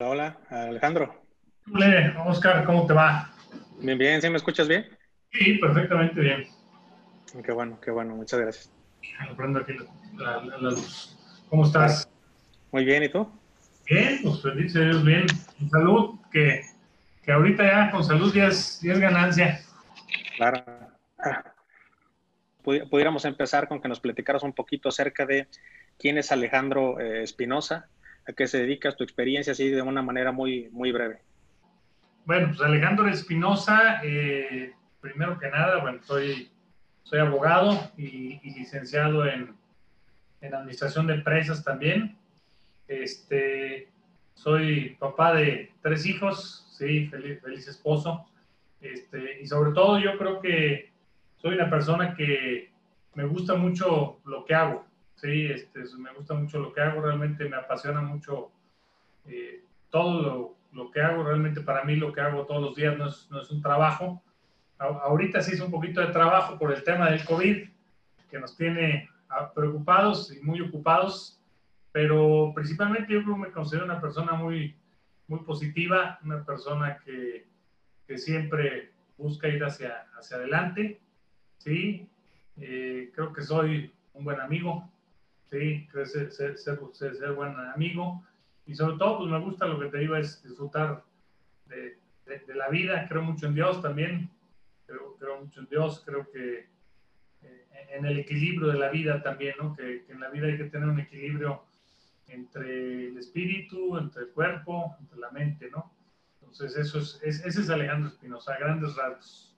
Hola, Alejandro. Hola, Oscar, ¿cómo te va? Bien, bien, ¿sí me escuchas bien? Sí, perfectamente bien. Qué bueno, qué bueno, muchas gracias. Aprendo aquí la, luz. ¿Cómo estás? Muy bien, ¿y tú? Bien, pues feliz Dios, bien. salud, que, que ahorita ya con salud ya es, ganancia. Claro. Pudiéramos empezar con que nos platicaras un poquito acerca de quién es Alejandro eh, Espinosa, a qué se dedicas, tu experiencia, así de una manera muy, muy breve. Bueno, pues Alejandro Espinosa, eh, primero que nada, bueno, soy, soy abogado y, licenciado en, en, Administración de Empresas también. Este, soy papá de tres hijos, sí, feliz, feliz esposo. Este, y sobre todo yo creo que soy una persona que me gusta mucho lo que hago. Sí, este, me gusta mucho lo que hago, realmente me apasiona mucho eh, todo lo, que hago, realmente para mí lo que hago todos los días no es, no es un trabajo. ahorita sí es un poquito de trabajo por el tema del COVID, que nos tiene ah, preocupados y muy ocupados, pero principalmente yo me considero una persona muy, muy positiva, una persona que, que siempre busca ir hacia, hacia adelante, ¿sí? Eh, creo que soy un buen amigo, ¿sí? Ser, ser, ser, ser, buen amigo. Y sobre todo, pues me gusta lo que te digo, es disfrutar de, de, la vida. Creo mucho en Dios también. Creo, creo mucho en Dios. Creo que eh, en el equilibrio de la vida también, ¿no? Que, en la vida hay que tener un equilibrio entre el espíritu, entre el cuerpo, entre la mente, ¿no? Entonces, eso es, ese es Alejandro Espinosa, grandes rasgos.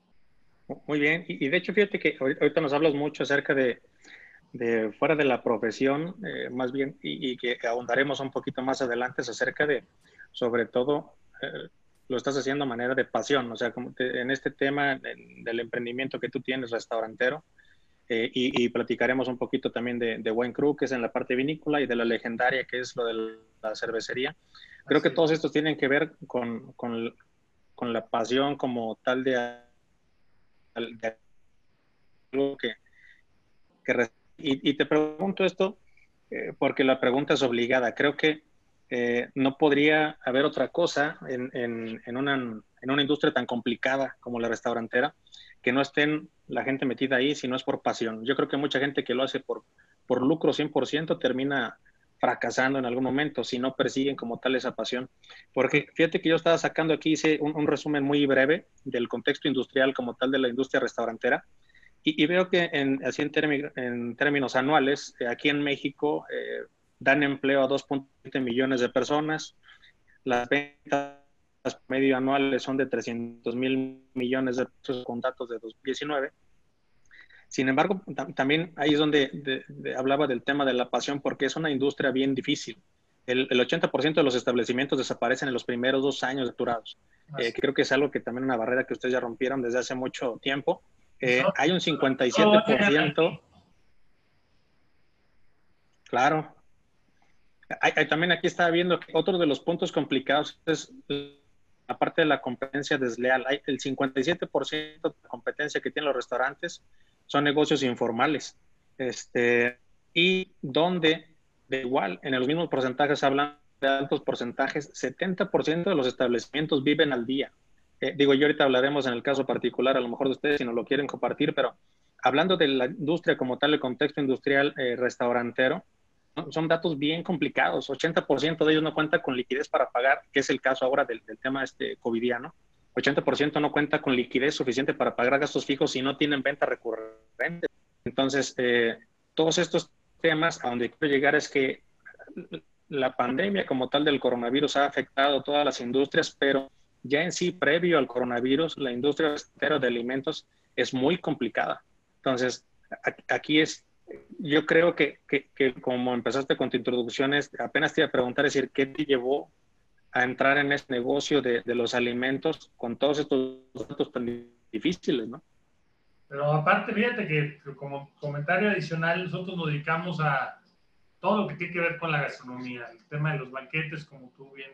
Muy bien, y de hecho, fíjate que ahorita nos hablas mucho acerca de, de fuera de la profesión, eh, más bien, y, que ahondaremos un poquito más adelante acerca de, sobre todo, eh, lo estás haciendo a manera de pasión, o sea, como en este tema del emprendimiento que tú tienes, restaurantero, eh, y, platicaremos un poquito también de, de Wine Crew, que es en la parte vinícola, y de la legendaria, que es lo de la cervecería. Creo que todos estos tienen que ver con, con, con la pasión como tal de, algo que, que y, te pregunto esto eh, porque la pregunta es obligada. Creo que eh, no podría haber otra cosa en, una, industria tan complicada como la restaurantera que no estén la gente metida ahí si no es por pasión. Yo creo que mucha gente que lo hace por, por lucro 100% termina fracasando en algún momento si no persiguen como tal esa pasión. Porque fíjate que yo estaba sacando aquí, hice un, un resumen muy breve del contexto industrial como tal de la industria restaurantera y, veo que en, así en, en términos anuales, eh, aquí en México eh, dan empleo a 2.7 millones de personas. Las ventas medio anuales son de 300 mil millones de pesos con datos de 2019. Sin embargo, también ahí es donde hablaba del tema de la pasión, porque es una industria bien difícil. El, el 80% de los establecimientos desaparecen en los primeros dos años de. Eh, creo que es algo que también una barrera que ustedes ya rompieron desde hace mucho tiempo eh, hay un 57%. Claro. también aquí estaba viendo que otro de los puntos complicados es la parte de la competencia desleal. Hay el 57% de la competencia que tienen los restaurantes son negocios informales. Este, y donde, de igual, en los mismos porcentajes hablan de altos porcentajes, 70% de los establecimientos viven al día. Eh, digo, yo ahorita hablaremos en el caso particular, a lo mejor de ustedes, si no lo quieren compartir, pero hablando de la industria como tal, el contexto industrial eh, restaurantero, son datos bien complicados. 80% de ellos no cuenta con liquidez para pagar, que es el caso ahora del, tema este covidiano. 80% no cuenta con liquidez suficiente para pagar gastos fijos y no tienen venta recurrente. Entonces, eh, todos estos temas, a donde quiero llegar es que la pandemia como tal del coronavirus ha afectado todas las industrias, pero ya en sí, previo al coronavirus, la industria de alimentos es muy complicada. Entonces, aquí es, yo creo que, como empezaste con tu introducción, apenas te iba a preguntar, es decir, ¿qué te llevó a entrar en este negocio de, los alimentos con todos estos datos tan difíciles, ¿no? Pero aparte, fíjate que como comentario adicional, nosotros nos dedicamos a todo lo que tiene que ver con la gastronomía, el tema de los banquetes, como tú bien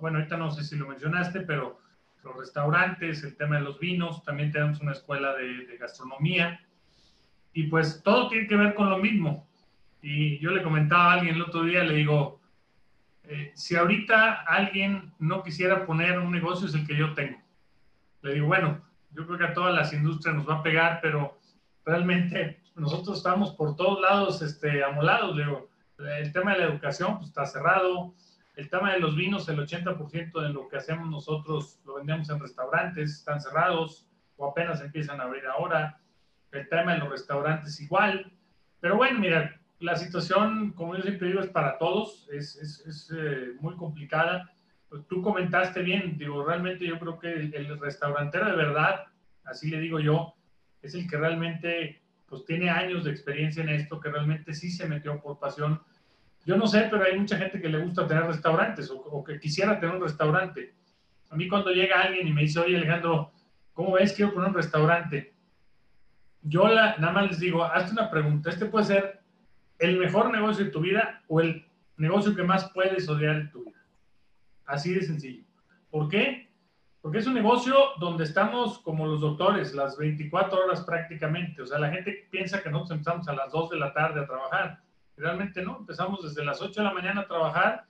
bueno, ahorita no sé si lo mencionaste, pero los restaurantes, el tema de los vinos, también tenemos una escuela de, gastronomía y pues todo tiene que ver con lo mismo. Y yo le comentaba a alguien el otro día, le digo, eh, si ahorita alguien no quisiera poner un negocio, es el que yo tengo. Le digo, bueno, yo creo que a todas las industrias nos va a pegar, pero realmente nosotros estamos por todos lados este, amolados. Le digo, el tema de la educación pues, está cerrado. El tema de los vinos, el 80% de lo que hacemos nosotros lo vendemos en restaurantes, están cerrados o apenas empiezan a abrir ahora. El tema de los restaurantes igual. Pero bueno, mira, la situación, como yo siempre digo, es para todos, es, es, es eh, muy complicada. Pues tú comentaste bien, digo, realmente yo creo que el, el, restaurantero de verdad, así le digo yo, es el que realmente pues tiene años de experiencia en esto, que realmente sí se metió por pasión. Yo no sé, pero hay mucha gente que le gusta tener restaurantes o, que quisiera tener un restaurante. A mí cuando llega alguien y me dice, oye Alejandro, ¿cómo ves? Quiero poner un restaurante. Yo la, nada más les digo, hazte una pregunta. Este puede ser el mejor negocio de tu vida o el negocio que más puedes odiar en tu vida. Así de sencillo. ¿Por qué? Porque es un negocio donde estamos como los doctores, las 24 horas prácticamente. O sea, la gente piensa que nosotros empezamos a las 2 de la tarde a trabajar. Realmente no, empezamos desde las 8 de la mañana a trabajar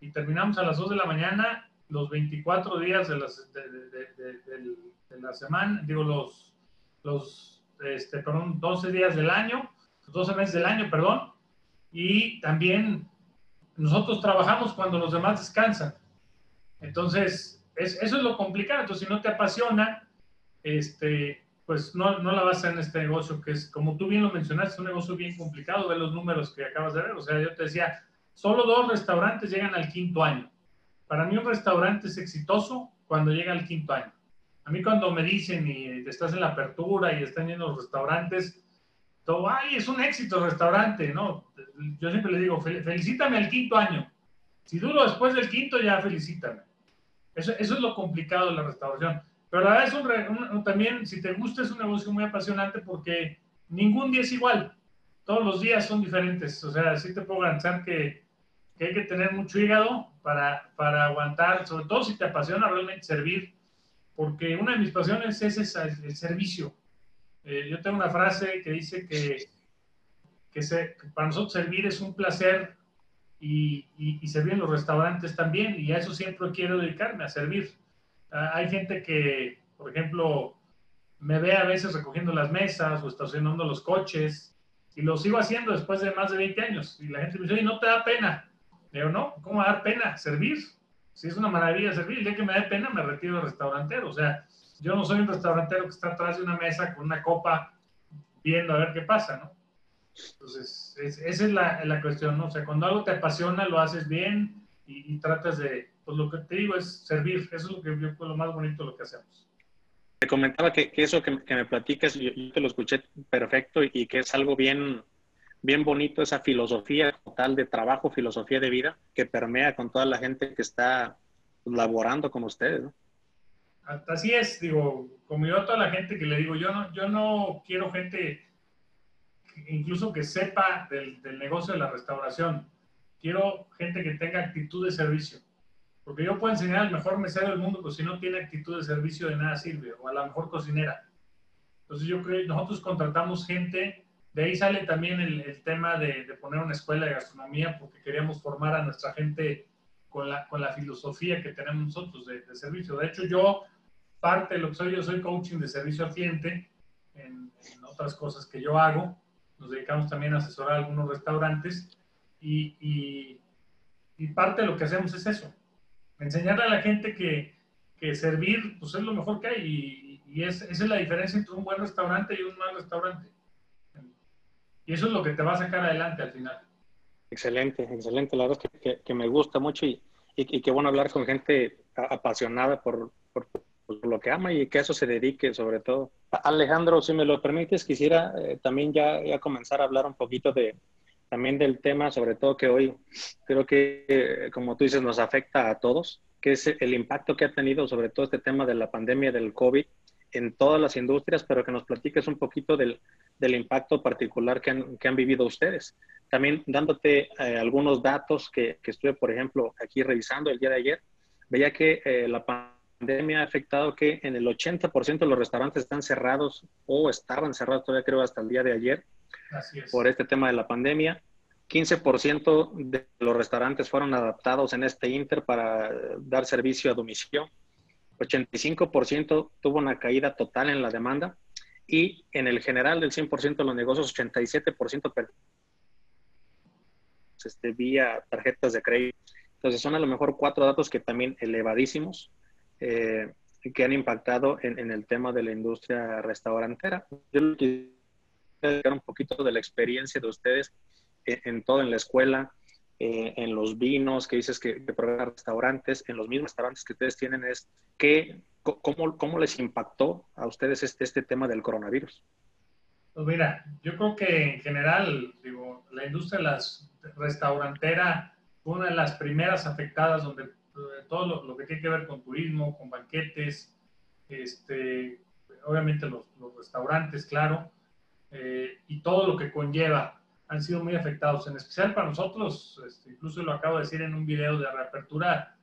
y terminamos a las 2 de la mañana los 24 días de, las, de, de, la semana, digo, los, los este, perdón, 12 días del año, 12 meses del año, perdón, y también nosotros trabajamos cuando los demás descansan. Entonces, es, eso es lo complicado. Entonces, si no te apasiona, este, pues no, no la vas a hacer en este negocio, que es, como tú bien lo mencionaste, es un negocio bien complicado, ve los números que acabas de ver. O sea, yo te decía, solo dos restaurantes llegan al quinto año. Para mí un restaurante es exitoso cuando llega al quinto año. A mí cuando me dicen y estás en la apertura y están yendo los restaurantes, todo, ay, es un éxito el restaurante, ¿no? Yo siempre le digo, felicítame al quinto año. Si duro después del quinto, ya felicítame. Eso, eso es lo complicado de la restauración. Pero la verdad es un, un, también, si te gusta, es un negocio muy apasionante porque ningún día es igual. Todos los días son diferentes. O sea, sí te puedo garantizar que, que hay que tener mucho hígado para, para aguantar, sobre todo si te apasiona realmente servir porque una de mis pasiones es el servicio. Eh, yo tengo una frase que dice que, que, se, que, para nosotros servir es un placer y, y, y, servir en los restaurantes también, y a eso siempre quiero dedicarme, a servir. Uh, hay gente que, por ejemplo, me ve a veces recogiendo las mesas o estacionando los coches, y lo sigo haciendo después de más de 20 años, y la gente me dice, oye, ¿no te da pena? Digo, no, ¿cómo va a dar pena? Servir si es una maravilla servir, día que me dé pena me retiro del restaurantero. O sea, yo no soy un restaurantero que está atrás de una mesa con una copa viendo a ver qué pasa, ¿no? Entonces, es, esa es la, la, cuestión, ¿no? O sea, cuando algo te apasiona, lo haces bien y, tratas de, pues lo que te digo es servir. Eso es lo que yo lo más bonito de lo que hacemos. Te comentaba que, que eso que, que, me platicas, yo, yo, te lo escuché perfecto y, y que es algo bien, bien bonito esa filosofía total de trabajo, filosofía de vida que permea con toda la gente que está laborando con ustedes. ¿no? Así es, digo, como yo a toda la gente que le digo, yo no, yo no quiero gente incluso que sepa del, del negocio de la restauración. Quiero gente que tenga actitud de servicio. Porque yo puedo enseñar al mejor mesero del mundo, pero si no tiene actitud de servicio, de nada sirve. O a la mejor cocinera. Entonces yo creo nosotros contratamos gente de ahí sale también el, el tema de, de, poner una escuela de gastronomía porque queríamos formar a nuestra gente con la, con la filosofía que tenemos nosotros de, de, servicio. De hecho, yo, parte de lo que soy, yo soy coaching de servicio al cliente en, en otras cosas que yo hago. Nos dedicamos también a asesorar a algunos restaurantes y, y, y parte de lo que hacemos es eso, enseñarle a la gente que, que servir pues, es lo mejor que hay y, es, esa es la diferencia entre un buen restaurante y un mal restaurante. Y eso es lo que te va a sacar adelante al final. Excelente, excelente. La verdad es que, que, me gusta mucho y, y, y, qué bueno hablar con gente apasionada por, por, por, lo que ama y que a eso se dedique sobre todo. Alejandro, si me lo permites, quisiera eh, también ya, ya, comenzar a hablar un poquito de también del tema, sobre todo que hoy creo que, eh, como tú dices, nos afecta a todos, que es el impacto que ha tenido sobre todo este tema de la pandemia del COVID en todas las industrias, pero que nos platiques un poquito del, del impacto particular que han, que han, vivido ustedes. También dándote eh, algunos datos que, que, estuve, por ejemplo, aquí revisando el día de ayer, veía que eh, la pandemia ha afectado que en el 80% de los restaurantes están cerrados o estaban cerrados todavía creo hasta el día de ayer por este tema de la pandemia. 15% de los restaurantes fueron adaptados en este Inter para dar servicio a domicilio. 85% tuvo una caída total en la demanda y en el general del 100% de los negocios, 87% este, vía tarjetas de crédito. Entonces son a lo mejor cuatro datos que también elevadísimos eh, que han impactado en, el tema de la industria restaurantera. Yo quiero un poquito de la experiencia de ustedes en, todo, en la escuela, eh, en los vinos, que dices que, que restaurantes, en los mismos restaurantes que ustedes tienen, es que, cómo, cómo les impactó a ustedes este, este tema del coronavirus. Pues mira, yo creo que en general, digo, la industria las restaurantera fue una de las primeras afectadas donde todo lo, que tiene que ver con turismo, con banquetes, este, obviamente los restaurantes, claro, eh, y todo lo que conlleva han sido muy afectados, en especial para nosotros, este, incluso lo acabo de decir en un video de reapertura,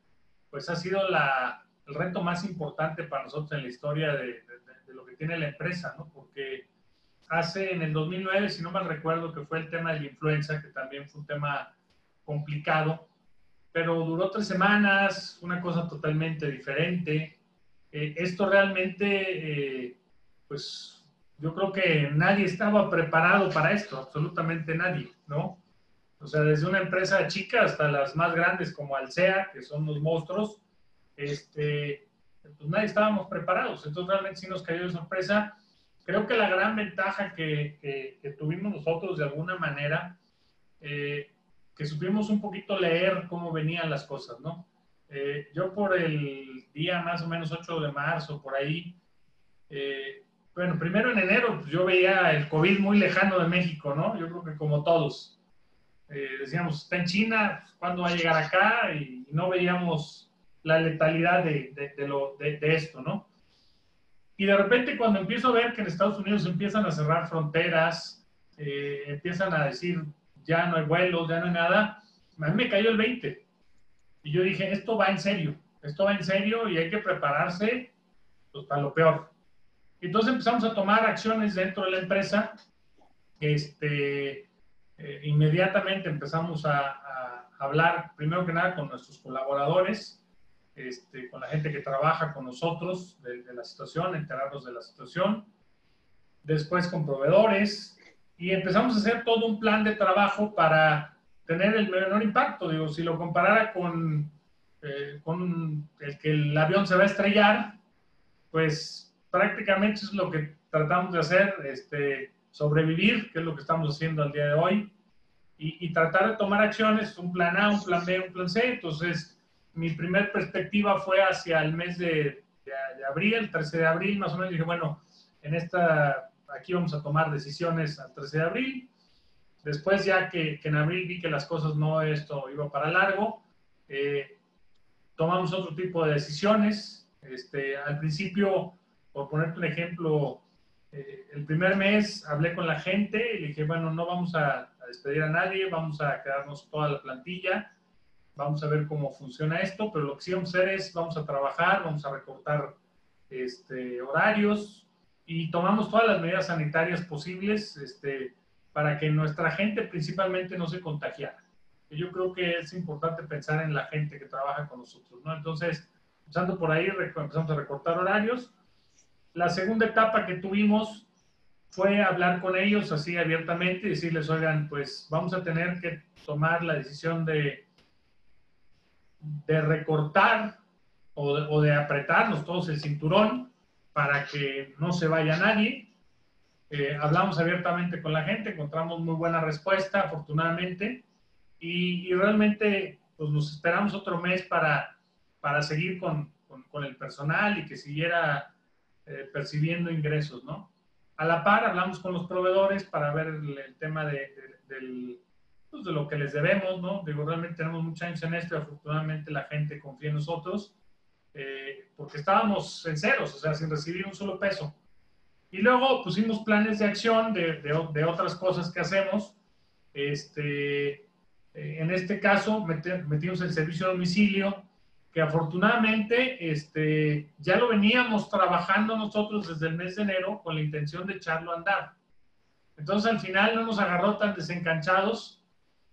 pues ha sido la, el reto más importante para nosotros en la historia de, de, lo que tiene la empresa, ¿no? Porque hace en el 2009, si no mal recuerdo, que fue el tema de la influenza, que también fue un tema complicado, pero duró tres semanas, una cosa totalmente diferente. Eh, esto realmente, eh, pues yo creo que nadie estaba preparado para esto, absolutamente nadie, ¿no? O sea, desde una empresa chica hasta las más grandes como Alsea, que son los monstruos, este, pues nadie estábamos preparados. Entonces realmente sí nos cayó de sorpresa. Creo que la gran ventaja que, que, tuvimos nosotros de alguna manera, eh, que supimos un poquito leer cómo venían las cosas, ¿no? Eh, yo por el día más o menos 8 de marzo, por ahí, eh, bueno, primero en enero pues, yo veía el COVID muy lejano de México, ¿no? Yo creo que como todos. Eh, decíamos, está en China, pues, ¿cuándo va a llegar acá? Y no veíamos la letalidad de, de, lo, de, esto, ¿no? Y de repente cuando empiezo a ver que en Estados Unidos empiezan a cerrar fronteras, eh, empiezan a decir, ya no hay vuelos, ya no hay nada, a mí me cayó el 20. Y yo dije, esto va en serio, esto va en serio y hay que prepararse pues, para lo peor. Entonces empezamos a tomar acciones dentro de la empresa. Este, eh, inmediatamente empezamos a, hablar, primero que nada, con nuestros colaboradores, este, con la gente que trabaja con nosotros de, la situación, enterarnos de la situación. Después con proveedores y empezamos a hacer todo un plan de trabajo para tener el menor impacto. Digo, si lo comparara con, eh, con el que el avión se va a estrellar, pues prácticamente es lo que tratamos de hacer, este, sobrevivir, que es lo que estamos haciendo al día de hoy, y, tratar de tomar acciones, un plan A, un plan B, un plan C. Entonces, mi primer perspectiva fue hacia el mes de, abril, el 13 de abril, más o menos, dije, bueno, en esta, aquí vamos a tomar decisiones al 13 de abril. Después, ya que, que en abril vi que las cosas no, esto iba para largo, eh, tomamos otro tipo de decisiones. Este, al principio, por ponerte un ejemplo, eh, el primer mes hablé con la gente y le dije, bueno, no vamos a, despedir a nadie, vamos a quedarnos toda la plantilla, vamos a ver cómo funciona esto, pero lo que sí vamos a hacer es, vamos a trabajar, vamos a recortar este, horarios y tomamos todas las medidas sanitarias posibles este, para que nuestra gente principalmente no se contagiara. Yo creo que es importante pensar en la gente que trabaja con nosotros, ¿no? Entonces, empezando por ahí, empezamos a recortar horarios la segunda etapa que tuvimos fue hablar con ellos así abiertamente y decirles, oigan, pues vamos a tener que tomar la decisión de, de recortar o de, apretarnos todos el cinturón para que no se vaya nadie. Eh, hablamos abiertamente con la gente, encontramos muy buena respuesta, afortunadamente, y, realmente pues, nos esperamos otro mes para, para seguir con, con el personal y que siguiera eh, percibiendo ingresos, ¿no? A la par, hablamos con los proveedores para ver el, tema de, pues, de, lo que les debemos, ¿no? Digo, realmente tenemos mucha años en esto y afortunadamente la gente confía en nosotros, eh, porque estábamos en ceros, o sea, sin recibir un solo peso. Y luego pusimos planes de acción de, de otras cosas que hacemos. Este, eh, en este caso, metimos el servicio de domicilio, que afortunadamente este, ya lo veníamos trabajando nosotros desde el mes de enero con la intención de echarlo a andar. Entonces al final no nos agarró tan desencanchados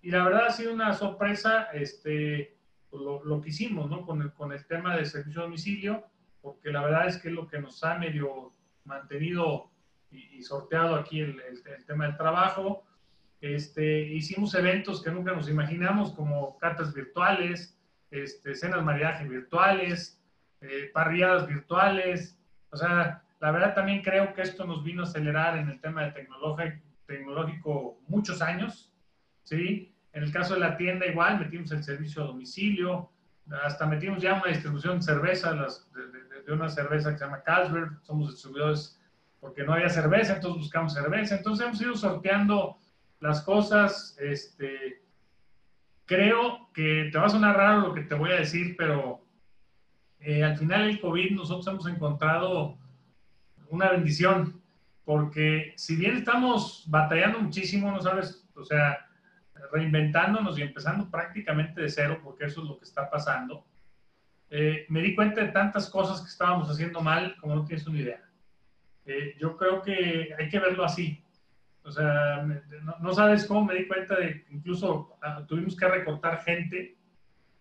y la verdad ha sido una sorpresa este, lo, lo que hicimos ¿no? con, el, con el tema de servicio a domicilio, porque la verdad es que es lo que nos ha medio mantenido y, sorteado aquí el, el, tema del trabajo. Este, hicimos eventos que nunca nos imaginamos, como cartas virtuales, este, cenas maridaje virtuales, eh, parrilladas virtuales. O sea, la verdad también creo que esto nos vino a acelerar en el tema de tecnológico muchos años, ¿sí? En el caso de la tienda igual, metimos el servicio a domicilio, hasta metimos ya una distribución de cerveza, de, una cerveza que se llama Carlsberg, somos distribuidores porque no había cerveza, entonces buscamos cerveza, entonces hemos ido sorteando las cosas, este, creo que te va a sonar raro lo que te voy a decir, pero eh, al final el COVID nosotros hemos encontrado una bendición, porque si bien estamos batallando muchísimo, no sabes, o sea, reinventándonos y empezando prácticamente de cero, porque eso es lo que está pasando, eh, me di cuenta de tantas cosas que estábamos haciendo mal como no tienes una idea. Eh, yo creo que hay que verlo así. O sea, no, sabes cómo me di cuenta de incluso ah, tuvimos que recortar gente,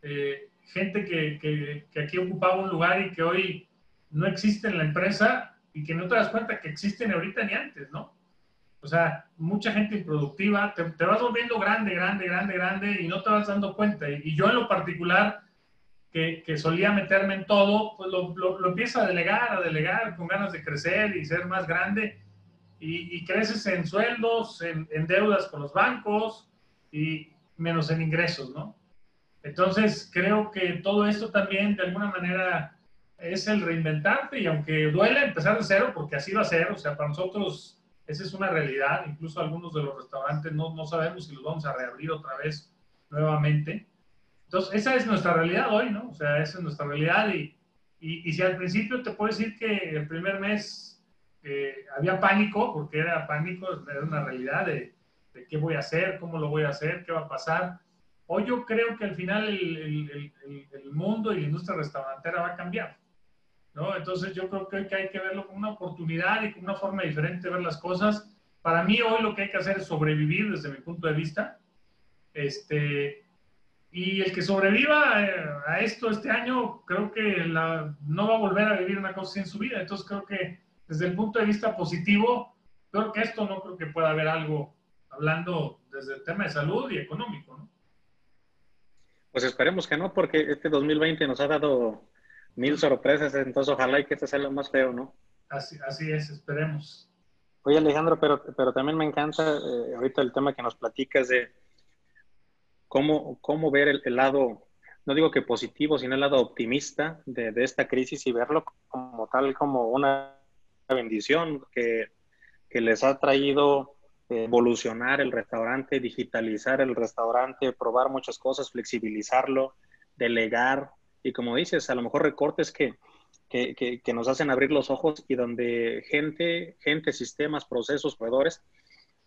eh, gente que, que, aquí ocupaba un lugar y que hoy no existe en la empresa y que no te das cuenta que existen ahorita ni antes, ¿no? O sea, mucha gente improductiva, te, te vas volviendo grande, grande, grande, grande y no te vas dando cuenta. Y, yo en lo particular, que, que, solía meterme en todo, pues lo, lo, lo empiezo a delegar, a delegar con ganas de crecer y ser más grande. Y, y creces en sueldos, en, en, deudas con los bancos y menos en ingresos, ¿no? Entonces, creo que todo esto también, de alguna manera, es el reinventarte y aunque duele empezar de cero, porque así va a ser, o sea, para nosotros esa es una realidad. Incluso algunos de los restaurantes no, no sabemos si los vamos a reabrir otra vez nuevamente. Entonces, esa es nuestra realidad hoy, ¿no? O sea, esa es nuestra realidad. Y, y, y si al principio te puedo decir que el primer mes eh, había pánico, porque era pánico, era una realidad de, de, qué voy a hacer, cómo lo voy a hacer, qué va a pasar. Hoy yo creo que al final el, el, el, el mundo y la industria restaurantera va a cambiar. ¿no? Entonces yo creo que hay que verlo como una oportunidad y como una forma diferente de ver las cosas. Para mí hoy lo que hay que hacer es sobrevivir desde mi punto de vista. Este, y el que sobreviva eh, a esto este año, creo que la, no va a volver a vivir una cosa en su vida. Entonces creo que desde el punto de vista positivo, creo que esto no creo que pueda haber algo hablando desde el tema de salud y económico, ¿no? Pues esperemos que no, porque este 2020 nos ha dado mil sorpresas, entonces ojalá y que este sea lo más feo, ¿no? Así, así es, esperemos. Oye Alejandro, pero, pero también me encanta eh, ahorita el tema que nos platicas de cómo, cómo ver el, lado, no digo que positivo, sino el lado optimista de, de esta crisis y verlo como tal, como una bendición que, que les ha traído evolucionar el restaurante, digitalizar el restaurante, probar muchas cosas, flexibilizarlo, delegar, y como dices, a lo mejor recortes que, que, que, nos hacen abrir los ojos y donde gente, gente, sistemas, procesos, proveedores,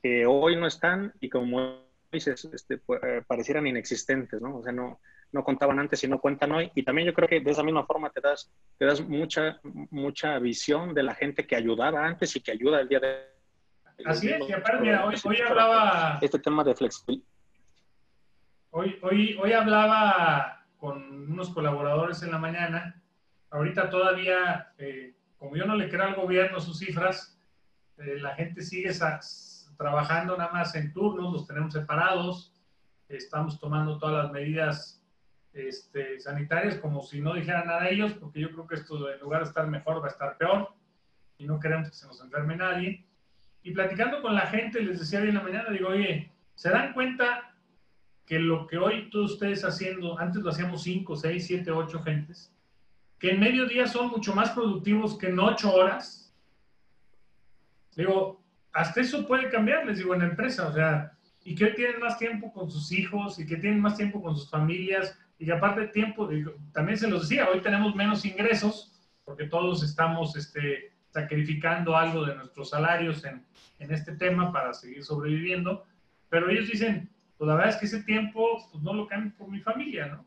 que hoy no están y como dices, este, pues, eh, parecieran inexistentes, ¿no? O sea, no, no contaban antes y no cuentan hoy. Y también yo creo que de esa misma forma te das, te das mucha, mucha visión de la gente que ayudaba antes y que ayuda el día de Así es, y aparte, mira, hoy, hoy hablaba... Este tema de flexibilidad. Hoy, hoy, hoy hablaba con unos colaboradores en la mañana. Ahorita todavía, eh, como yo no le creo al gobierno sus cifras, eh, la gente sigue trabajando nada más en turnos, los tenemos separados, estamos tomando todas las medidas este, sanitarias como si no dijeran nada a ellos, porque yo creo que esto en lugar de estar mejor va a estar peor y no queremos que se nos enferme nadie. Y platicando con la gente, les decía hoy en la mañana, digo, oye, ¿se dan cuenta que lo que hoy todos ustedes haciendo, antes lo hacíamos 5, 6, 7, 8 gentes, que en medio día son mucho más productivos que en 8 horas. Digo, hasta eso puede cambiar, les digo, en la empresa, o sea, y que hoy tienen más tiempo con sus hijos y que tienen más tiempo con sus familias y que aparte tiempo, también se los decía, hoy tenemos menos ingresos porque todos estamos este, sacrificando algo de nuestros salarios en, en este tema para seguir sobreviviendo, pero ellos dicen, pues la verdad es que ese tiempo pues, no lo cambio por mi familia, ¿no?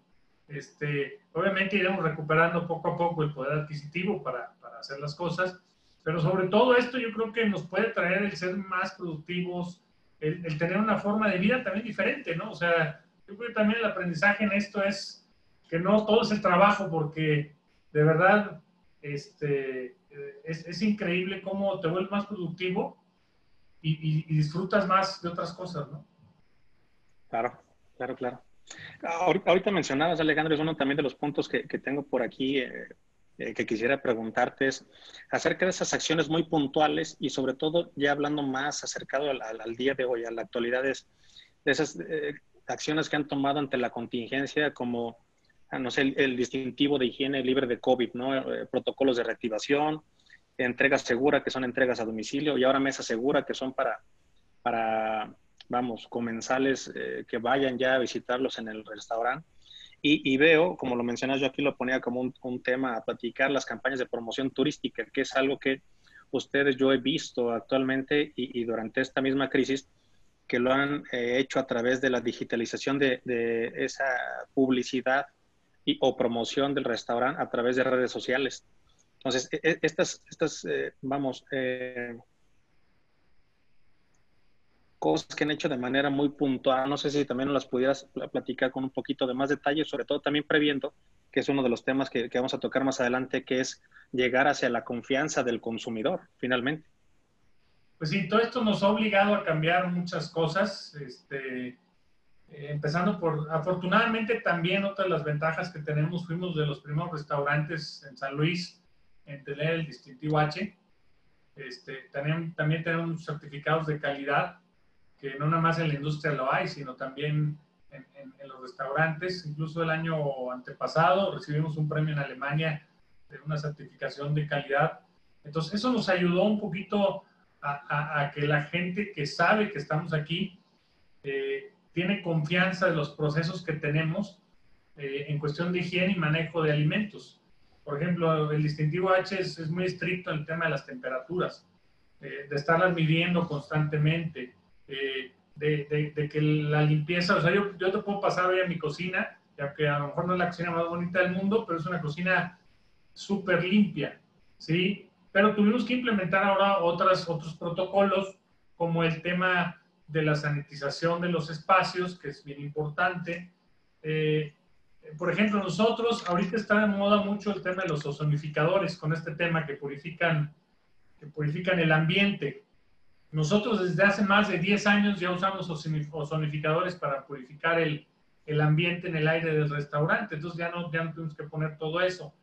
Este, obviamente iremos recuperando poco a poco el poder adquisitivo para, para hacer las cosas, pero sobre todo esto yo creo que nos puede traer el ser más productivos, el, tener una forma de vida también diferente, ¿no? O sea, yo creo que también el aprendizaje en esto es que no todo es el trabajo, porque de verdad este, es, increíble cómo te vuelves más productivo y, disfrutas más de otras cosas, ¿no? Claro, claro, claro. Ahorita mencionabas, Alejandro, es uno también de los puntos que, tengo por aquí eh, eh, que quisiera preguntarte es acerca de esas acciones muy puntuales y sobre todo ya hablando más acercado al, día de hoy, a la actualidad, de esas eh, acciones que han tomado ante la contingencia como, ah, no sé, el, distintivo de higiene libre de COVID, ¿no? Eh, protocolos de reactivación, entregas segura, que son entregas a domicilio, y ahora mesa segura, que son para, para vamos, comensales que vayan ya a visitarlos en el restaurante. Y, veo, como lo mencionas, yo aquí lo ponía como un, tema a platicar, las campañas de promoción turística, que es algo que ustedes yo he visto actualmente y, durante esta misma crisis, que lo han eh, hecho a través de la digitalización de, esa publicidad o promoción del restaurante a través de redes sociales. Entonces, e, e, estas, estas eh, vamos, eh, cosas que han hecho de manera muy puntual. No sé si también las pudieras platicar con un poquito de más detalle, sobre todo también previendo, que es uno de los temas que, vamos a tocar más adelante, que es llegar hacia la confianza del consumidor, finalmente. Pues sí, todo esto nos ha obligado a cambiar muchas cosas. Este, eh, empezando por, afortunadamente también otra de las ventajas que tenemos, fuimos de los primeros restaurantes en San Luis en tener el distintivo H. Este, también, también tenemos certificados de calidad que no nada más en la industria lo hay, sino también en, los restaurantes. Incluso el año antepasado recibimos un premio en Alemania de una certificación de calidad. Entonces, eso nos ayudó un poquito a, que la gente que sabe que estamos aquí eh, tiene confianza en los procesos que tenemos eh, en cuestión de higiene y manejo de alimentos. Por ejemplo, el distintivo H es, muy estricto en el tema de las temperaturas, eh, de estarlas midiendo constantemente, eh, de, que la limpieza, o sea, yo, yo te puedo pasar hoy a mi cocina, ya que a lo mejor no es la cocina más bonita del mundo, pero es una cocina súper limpia, ¿sí? Pero tuvimos que implementar ahora otras, otros protocolos, como el tema de la sanitización de los espacios, que es bien importante. Eh, por ejemplo, nosotros, ahorita está de moda mucho el tema de los ozonificadores, con este tema que purifican, que purifican el ambiente. Nosotros desde hace más de 10 años ya usamos ozonificadores para purificar el, el ambiente en el aire del restaurante, entonces ya no, ya no tenemos que poner todo eso.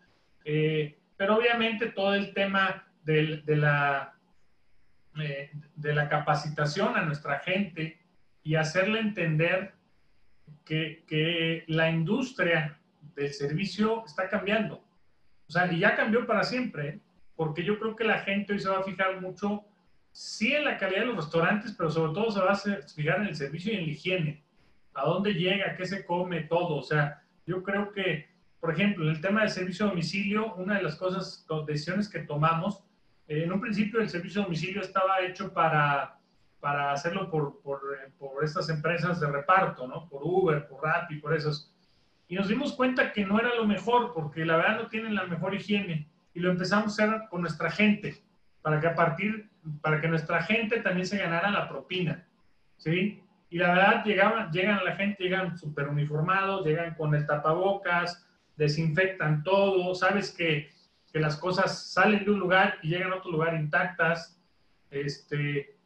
Eh, pero obviamente todo el tema de, de la, eh, de la capacitación a nuestra gente y hacerle entender que, que, la industria del servicio está cambiando. O sea, y ya cambió para siempre, porque yo creo que la gente hoy se va a fijar mucho sí en la calidad de los restaurantes, pero sobre todo se va a fijar en el servicio y en la higiene. A dónde llega, qué se come, todo. O sea, yo creo que, por ejemplo, en el tema del servicio a domicilio, una de las cosas, decisiones que tomamos, eh, en un principio el servicio a domicilio estaba hecho para, para hacerlo por, por, por estas empresas de reparto, ¿no? Por Uber, por Rappi, por esos. Y nos dimos cuenta que no era lo mejor, porque la verdad no tienen la mejor higiene. Y lo empezamos a hacer con nuestra gente, para que a partir para que nuestra gente también se ganara la propina, ¿sí? Y la verdad, llegaban, llegan la gente, llegan súper uniformados, llegan con el tapabocas, desinfectan todo, sabes que, que, las cosas salen de un lugar y llegan a otro lugar intactas. Este,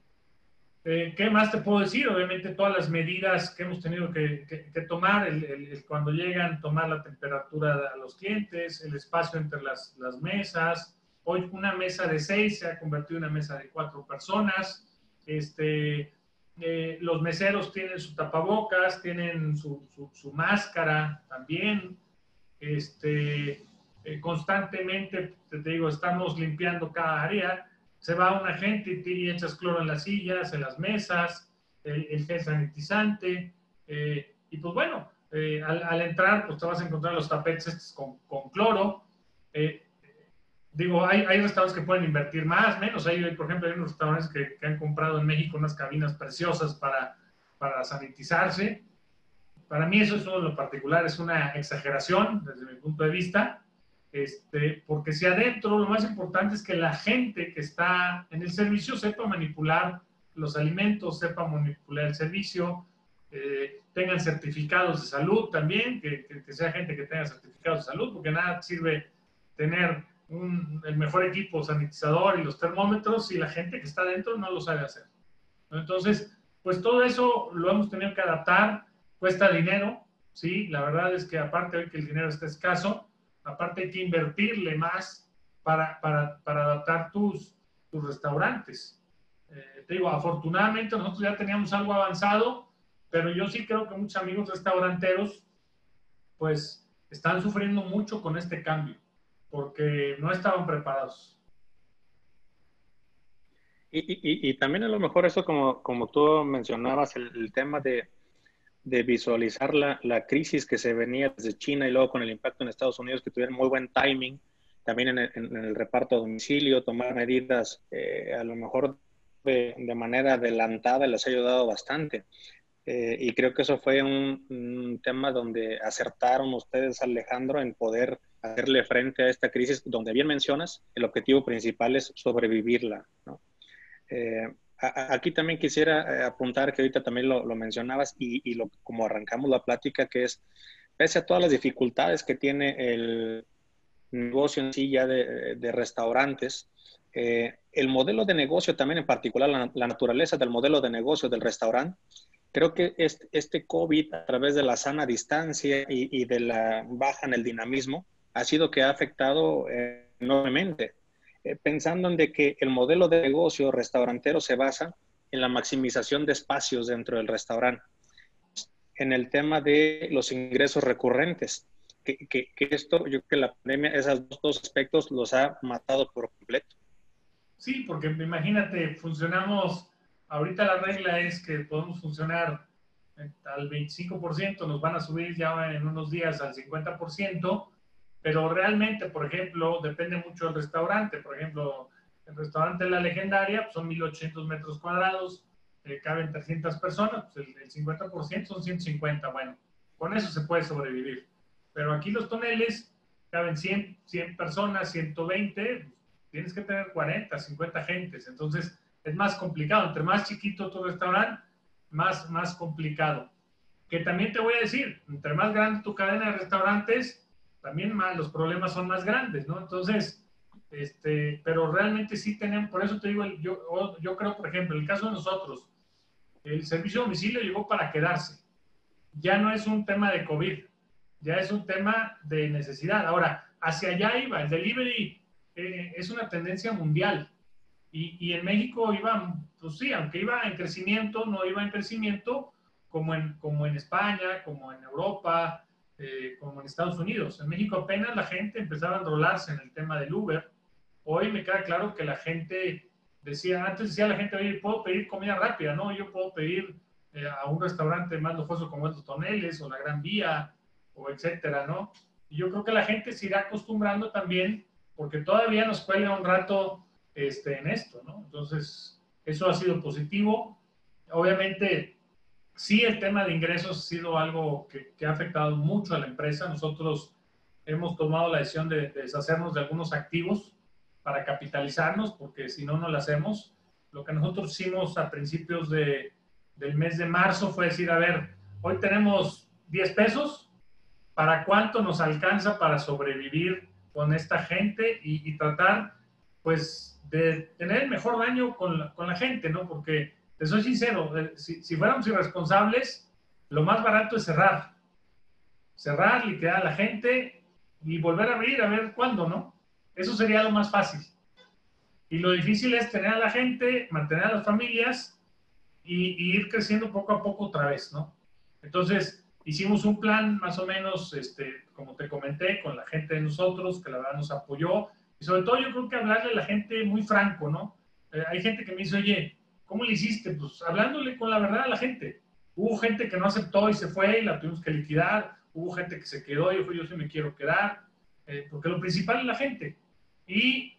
eh, ¿Qué más te puedo decir? Obviamente todas las medidas que hemos tenido que, que, tomar, el, cuando llegan, tomar la temperatura a los clientes, el espacio entre las, las mesas, Hoy una mesa de seis se ha convertido en una mesa de cuatro personas. Este, eh, los meseros tienen su tapabocas, tienen su, su, máscara también. Este, eh, constantemente, te digo, estamos limpiando cada área. Se va una gente y echas cloro en las sillas, en las mesas, el, el gel sanitizante. Eh, y pues bueno, al, al, entrar, pues te vas a encontrar los tapetes con, cloro digo, hay, hay, restaurantes que pueden invertir más, menos. Hay, por ejemplo, hay unos restaurantes que, que, han comprado en México unas cabinas preciosas para, para sanitizarse. Para mí eso es uno de lo particular, es una exageración desde mi punto de vista, este, porque si adentro lo más importante es que la gente que está en el servicio sepa manipular los alimentos, sepan manipular el servicio, eh, tengan certificados de salud también, que, que, sea gente que tenga certificados de salud, porque nada sirve tener un, el mejor equipo sanitizador y los termómetros si la gente que está dentro no lo sabe hacer. Entonces, pues todo eso lo hemos tenido que adaptar, cuesta dinero, ¿sí? La verdad es que aparte hoy que el dinero está escaso, aparte hay que invertirle más para, para, para adaptar tus, tus restaurantes. Eh, te digo, afortunadamente nosotros ya teníamos algo avanzado, pero yo sí creo que muchos amigos restauranteros, pues, están sufriendo mucho con este cambio, porque no estaban preparados. Y, también a lo mejor eso, como, como tú mencionabas, el, tema de, de visualizar la, la, crisis que se venía desde China y luego con el impacto en Estados Unidos, que tuvieron muy buen timing, también en el, en el reparto a domicilio, tomar medidas eh, a lo mejor de, manera adelantada les ha ayudado bastante. Eh, y creo que eso fue un, tema donde acertaron ustedes, Alejandro, en poder hacerle frente a esta crisis, donde bien mencionas, el objetivo principal es sobrevivirla. Eh, aquí también quisiera eh, apuntar que ahorita también lo, mencionabas y, lo, como arrancamos la plática, que es, pese a todas las dificultades que tiene el negocio en sí ya de, restaurantes, eh, el modelo de negocio también en particular, la, naturaleza del modelo de negocio del restaurante, creo que este, este COVID a través de la sana distancia y, y, de la baja en el dinamismo ha sido que ha afectado enormemente eh, pensando en de que el modelo de negocio restaurantero se basa en la maximización de espacios dentro del restaurante, en el tema de los ingresos recurrentes, que, que, esto, yo creo que la pandemia, esos dos aspectos los ha matado por completo. Sí, porque imagínate, funcionamos, ahorita la regla es que podemos funcionar al 25%, nos van a subir ya en unos días al 50%, pero realmente, por ejemplo, depende mucho del restaurante. Por ejemplo, el restaurante La Legendaria pues, son 1.800 metros cuadrados, eh, caben 300 personas, pues el, 50% son 150. Bueno, con eso se puede sobrevivir. Pero aquí los toneles caben 100, 100 personas, 120, tienes que tener 40, 50 gentes. Entonces, es más complicado. Entre más chiquito tu restaurante, más, más complicado. Que también te voy a decir, entre más grande tu cadena de restaurantes, también más, los problemas son más grandes, ¿no? Entonces, este, pero realmente sí tenemos, por eso te digo, yo, yo creo, por ejemplo, el caso de nosotros, el servicio de domicilio llegó para quedarse. Ya no es un tema de COVID, ya es un tema de necesidad. Ahora, hacia allá iba, el delivery eh, es una tendencia mundial. Y, y, en México iba, pues sí, aunque iba en crecimiento, no iba en crecimiento como en, como en España, como en Europa, eh, como en Estados Unidos. En México apenas la gente empezaba a enrolarse en el tema del Uber. Hoy me queda claro que la gente decía, antes decía la gente, oye, puedo pedir comida rápida, ¿no? Yo puedo pedir eh, a un restaurante más lujoso como estos Toneles o la Gran Vía o etcétera, ¿no? Y yo creo que la gente se irá acostumbrando también porque todavía nos cuelga un rato este, en esto, ¿no? Entonces, eso ha sido positivo. Obviamente, sí el tema de ingresos ha sido algo que, ha afectado mucho a la empresa. Nosotros hemos tomado la decisión de, deshacernos de algunos activos para capitalizarnos, porque si no, no lo hacemos. Lo que nosotros hicimos a principios de, del mes de marzo fue decir, a ver, hoy tenemos 10 pesos, ¿para cuánto nos alcanza para sobrevivir con esta gente y, y tratar, pues, de tener el mejor daño con la, con la gente, ¿no? Porque te soy sincero, eh, si, si, fuéramos irresponsables, lo más barato es cerrar. Cerrar, liquidar a la gente y volver a abrir a ver cuándo, ¿no? Eso sería lo más fácil. Y lo difícil es tener a la gente, mantener a las familias y, ir creciendo poco a poco otra vez, ¿no? Entonces, hicimos un plan más o menos, este, como te comenté, con la gente de nosotros, que la verdad nos apoyó. Y sobre todo yo creo que hablarle a la gente muy franco, ¿no? Eh, hay gente que me dice, oye, ¿Cómo le hiciste? Pues hablándole con la verdad a la gente. Hubo gente que no aceptó y se fue y la tuvimos que liquidar. Hubo gente que se quedó y dijo, yo sí me quiero quedar. Eh, porque lo principal es la gente. Y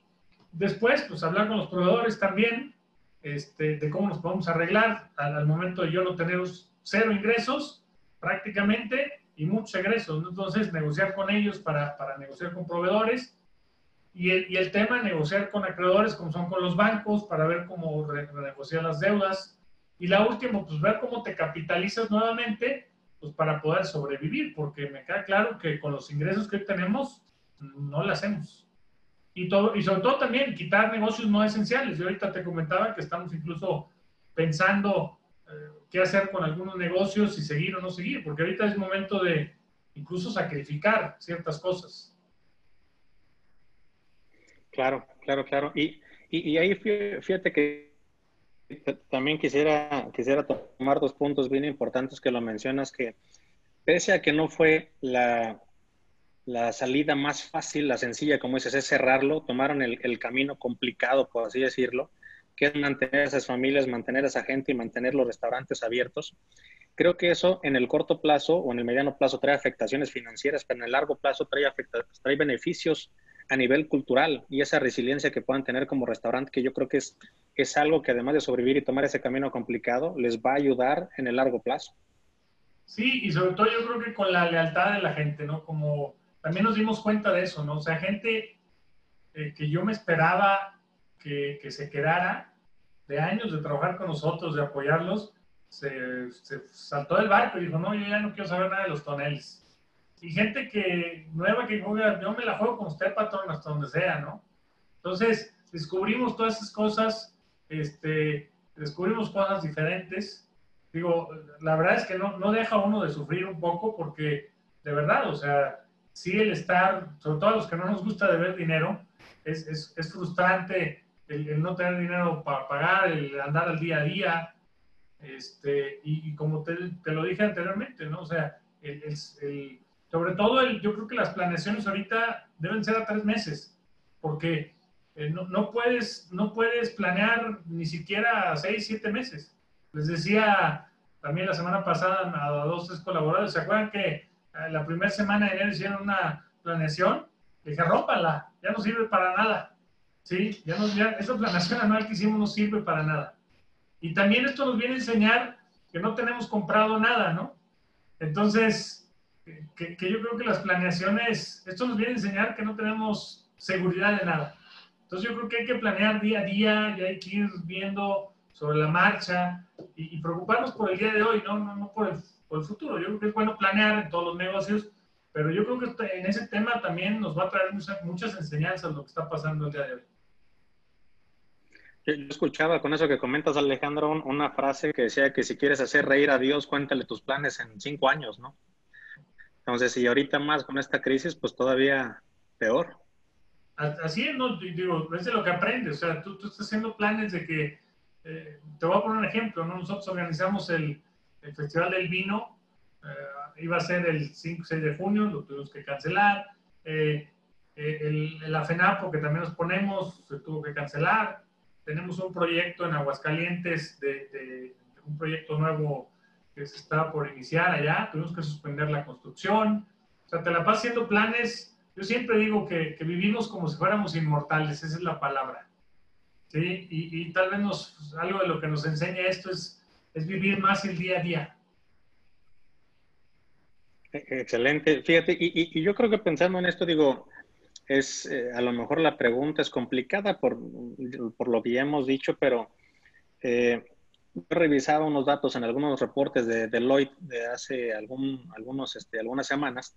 después, pues hablar con los proveedores también este, de cómo nos podemos arreglar al, momento de yo no tener cero ingresos prácticamente y muchos egresos. Entonces, negociar con ellos para, para negociar con proveedores Y el, y el tema de negociar con acreedores, como son con los bancos, para ver cómo renegociar las deudas. Y la última, pues ver cómo te capitalizas nuevamente, pues para poder sobrevivir, porque me queda claro que con los ingresos que tenemos, no lo hacemos. Y, todo, y sobre todo también quitar negocios no esenciales. Yo ahorita te comentaba que estamos incluso pensando eh, qué hacer con algunos negocios, si seguir o no seguir, porque ahorita es momento de incluso sacrificar ciertas cosas. Claro, claro, claro. Y, y, ahí fíjate que también quisiera, quisiera tomar dos puntos bien importantes que lo mencionas, que pese a que no fue la, la salida más fácil, la sencilla, como dices, es cerrarlo, tomaron el, el camino complicado, por así decirlo, que es mantener a esas familias, mantener a esa gente y mantener los restaurantes abiertos. Creo que eso en el corto plazo o en el mediano plazo trae afectaciones financieras, pero en el largo plazo trae, trae beneficios a nivel cultural y esa resiliencia que puedan tener como restaurante, que yo creo que es, es algo que además de sobrevivir y tomar ese camino complicado, les va a ayudar en el largo plazo. Sí, y sobre todo yo creo que con la lealtad de la gente, ¿no? Como también nos dimos cuenta de eso, ¿no? O sea, gente eh, que yo me esperaba que, que, se quedara de años de trabajar con nosotros, de apoyarlos, se, se, saltó del barco y dijo, no, yo ya no quiero saber nada de los toneles. Y gente que nueva que juega, yo me la juego con usted, patrón, hasta donde sea, ¿no? Entonces, descubrimos todas esas cosas, este, descubrimos cosas diferentes. Digo, la verdad es que no, no deja uno de sufrir un poco porque, de verdad, o sea, sí el estar, sobre todo a los que no nos gusta de ver dinero, es, es, frustrante el, no tener dinero para pagar, el andar al día a día, este, y, como te, lo dije anteriormente, ¿no? O sea, el, sobre todo el, yo creo que las planeaciones ahorita deben ser a tres meses, porque eh, no, no, puedes, no puedes planear ni siquiera a seis, siete meses. Les decía también la semana pasada a dos, tres colaboradores, ¿se acuerdan que eh, la primera semana de enero hicieron una planeación? Dije, rómpala, ya no sirve para nada. ¿sí? Ya nos, ya, esa planeación anual que hicimos no sirve para nada. Y también esto nos viene a enseñar que no tenemos comprado nada, ¿no? Entonces, que, yo creo que las planeaciones, esto nos viene a enseñar que no tenemos seguridad de nada. Entonces yo creo que hay que planear día a día y hay que ir viendo sobre la marcha y, preocuparnos por el día de hoy, no, no, no por, el, por el futuro. Yo creo que es bueno planear en todos los negocios, pero yo creo que en ese tema también nos va a traer muchas, muchas enseñanzas lo que está pasando el día de hoy. Yo escuchaba con eso que comentas, Alejandro, una frase que decía que si quieres hacer reír a Dios, cuéntale tus planes en cinco años, ¿no? Entonces, si ahorita más con esta crisis, pues todavía peor. Así es, ¿no? Digo, es de lo que aprendes. O sea, tú, estás haciendo planes de que, eh, te voy a poner un ejemplo, ¿no? Nosotros organizamos el, Festival del Vino, eh, iba a ser el 5 6 de junio, lo tuvimos que cancelar. Eh, el, la FENAPO, que también nos ponemos, se tuvo que cancelar tenemos un proyecto en Aguascalientes, de, un proyecto nuevo que se está por iniciar allá, tuvimos que suspender la construcción, o sea, te la pasas haciendo planes, yo siempre digo que, que, vivimos como si fuéramos inmortales, esa es la palabra, ¿sí? Y, y tal vez nos, algo de lo que nos enseña esto es, es vivir más el día a día. Excelente, fíjate, y, y yo creo que pensando en esto, digo, es, eh, a lo mejor la pregunta es complicada por, por lo que ya hemos dicho, pero eh, he revisado unos datos en algunos reportes de Deloitte de hace algún, algunos, este, algunas semanas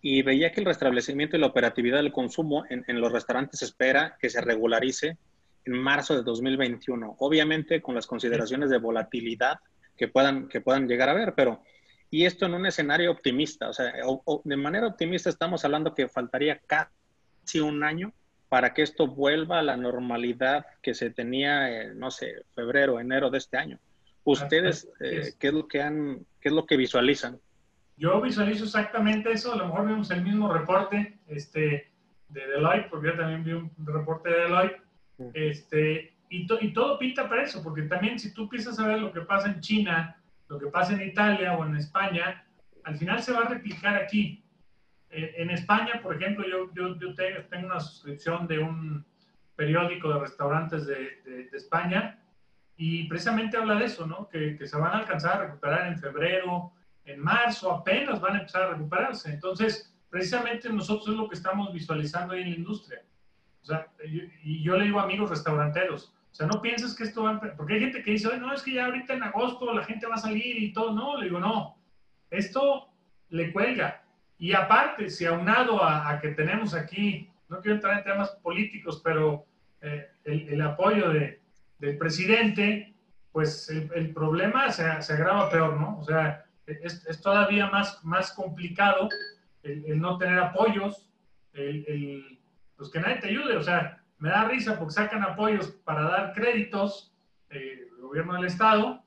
y veía que el restablecimiento y la operatividad del consumo en, los restaurantes espera que se regularice en marzo de 2021. Obviamente con las consideraciones de volatilidad que puedan, que puedan llegar a haber, pero y esto en un escenario optimista, o sea, o de manera optimista estamos hablando que faltaría casi un año para que esto vuelva a la normalidad que se tenía, no sé, febrero, enero de este año. ¿Ustedes eh, qué es lo que han, qué es lo que visualizan? Yo visualizo exactamente eso. A lo mejor vimos el mismo reporte este, de Deloitte, porque yo también vi un reporte de Deloitte. Este, y, y todo pinta para eso, porque también si tú empiezas a ver lo que pasa en China, lo que pasa en Italia o en España, al final se va a replicar aquí. Eh, en España, por ejemplo, yo, yo, yo, tengo una suscripción de un periódico de restaurantes de, de, España y precisamente habla de eso, ¿no? Que, que, se van a alcanzar a recuperar en febrero, en marzo, apenas van a empezar a recuperarse. Entonces, precisamente nosotros es lo que estamos visualizando ahí en la industria. O sea, y yo le digo a amigos restauranteros, o sea, no pienses que esto va a... Porque hay gente que dice, no, es que ya ahorita en agosto la gente va a salir y todo. No, le digo, no, esto le cuelga. Y aparte, si aunado a, que tenemos aquí, no quiero entrar en temas políticos, pero eh, el, apoyo de, del presidente, pues el, problema se, se, agrava peor, ¿no? O sea, es, es todavía más, más complicado el, no tener apoyos, el, pues que nadie te ayude. O sea, me da risa porque sacan apoyos para dar créditos, eh, el gobierno del Estado,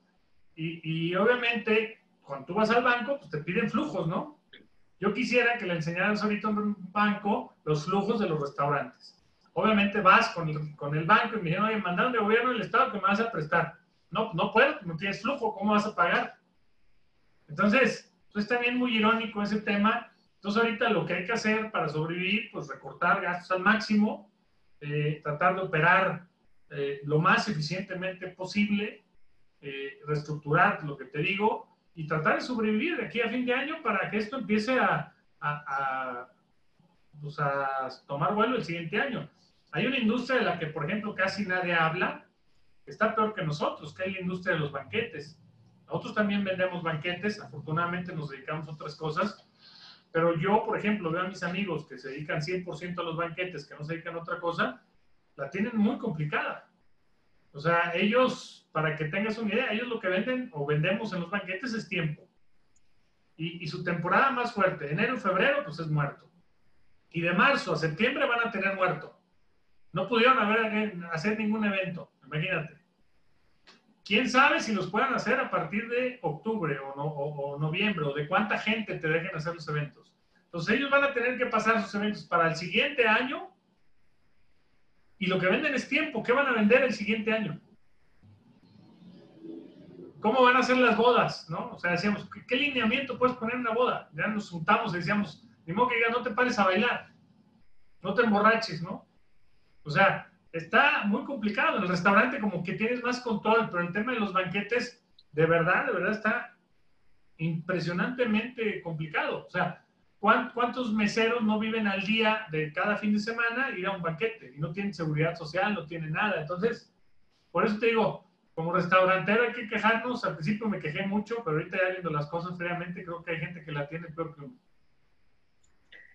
y, y, obviamente cuando tú vas al banco, pues te piden flujos, ¿no? Yo quisiera que le enseñaras ahorita en un banco los flujos de los restaurantes. Obviamente vas con el, con el banco y me dicen, oye, mandaron de gobierno del Estado que me vas a prestar. No, no puedo, no tienes flujo, ¿cómo vas a pagar? Entonces, pues es también muy irónico ese tema entonces ahorita lo que hay que hacer para sobrevivir, pues recortar gastos al máximo, eh, tratar de operar eh, lo más eficientemente posible, eh, reestructurar lo que te digo y tratar de sobrevivir de aquí a fin de año para que esto empiece a, a, pues a tomar vuelo el siguiente año. Hay una industria de la que, por ejemplo, casi nadie habla, está peor que nosotros, que es la industria de los banquetes. Nosotros también vendemos banquetes, afortunadamente nos dedicamos a otras cosas, pero yo, por ejemplo, veo a mis amigos que se dedican 100% a los banquetes, que no se dedican a otra cosa, la tienen muy complicada. O sea, ellos, para que tengas una idea, ellos lo que venden o vendemos en los banquetes es tiempo. Y, su temporada más fuerte, enero y febrero, pues es muerto. Y de marzo a septiembre van a tener muerto. No pudieron haber, hacer ningún evento, imagínate. ¿Quién sabe si los puedan hacer a partir de octubre o, o, noviembre o de cuánta gente te dejen hacer los eventos? Entonces ellos van a tener que pasar sus eventos para el siguiente año y lo que venden es tiempo. ¿Qué van a vender el siguiente año? ¿Cómo van a ser las bodas? ¿no? O sea, decíamos, ¿qué, lineamiento puedes poner en una boda? Ya nos juntamos y decíamos, ni modo que diga, no te pares a bailar, no te emborraches, ¿no? O sea, está muy complicado. En el restaurante como que tienes más control, pero el tema de los banquetes, de verdad, de verdad está impresionantemente complicado. O sea, ¿cuántos meseros no viven al día de cada fin de semana ir a un banquete y no tienen seguridad social, no tienen nada? Entonces, por eso te digo, como restaurantero hay que quejarnos. Al principio me quejé mucho, pero ahorita ya viendo las cosas fríamente, creo que hay gente que la tiene peor que uno.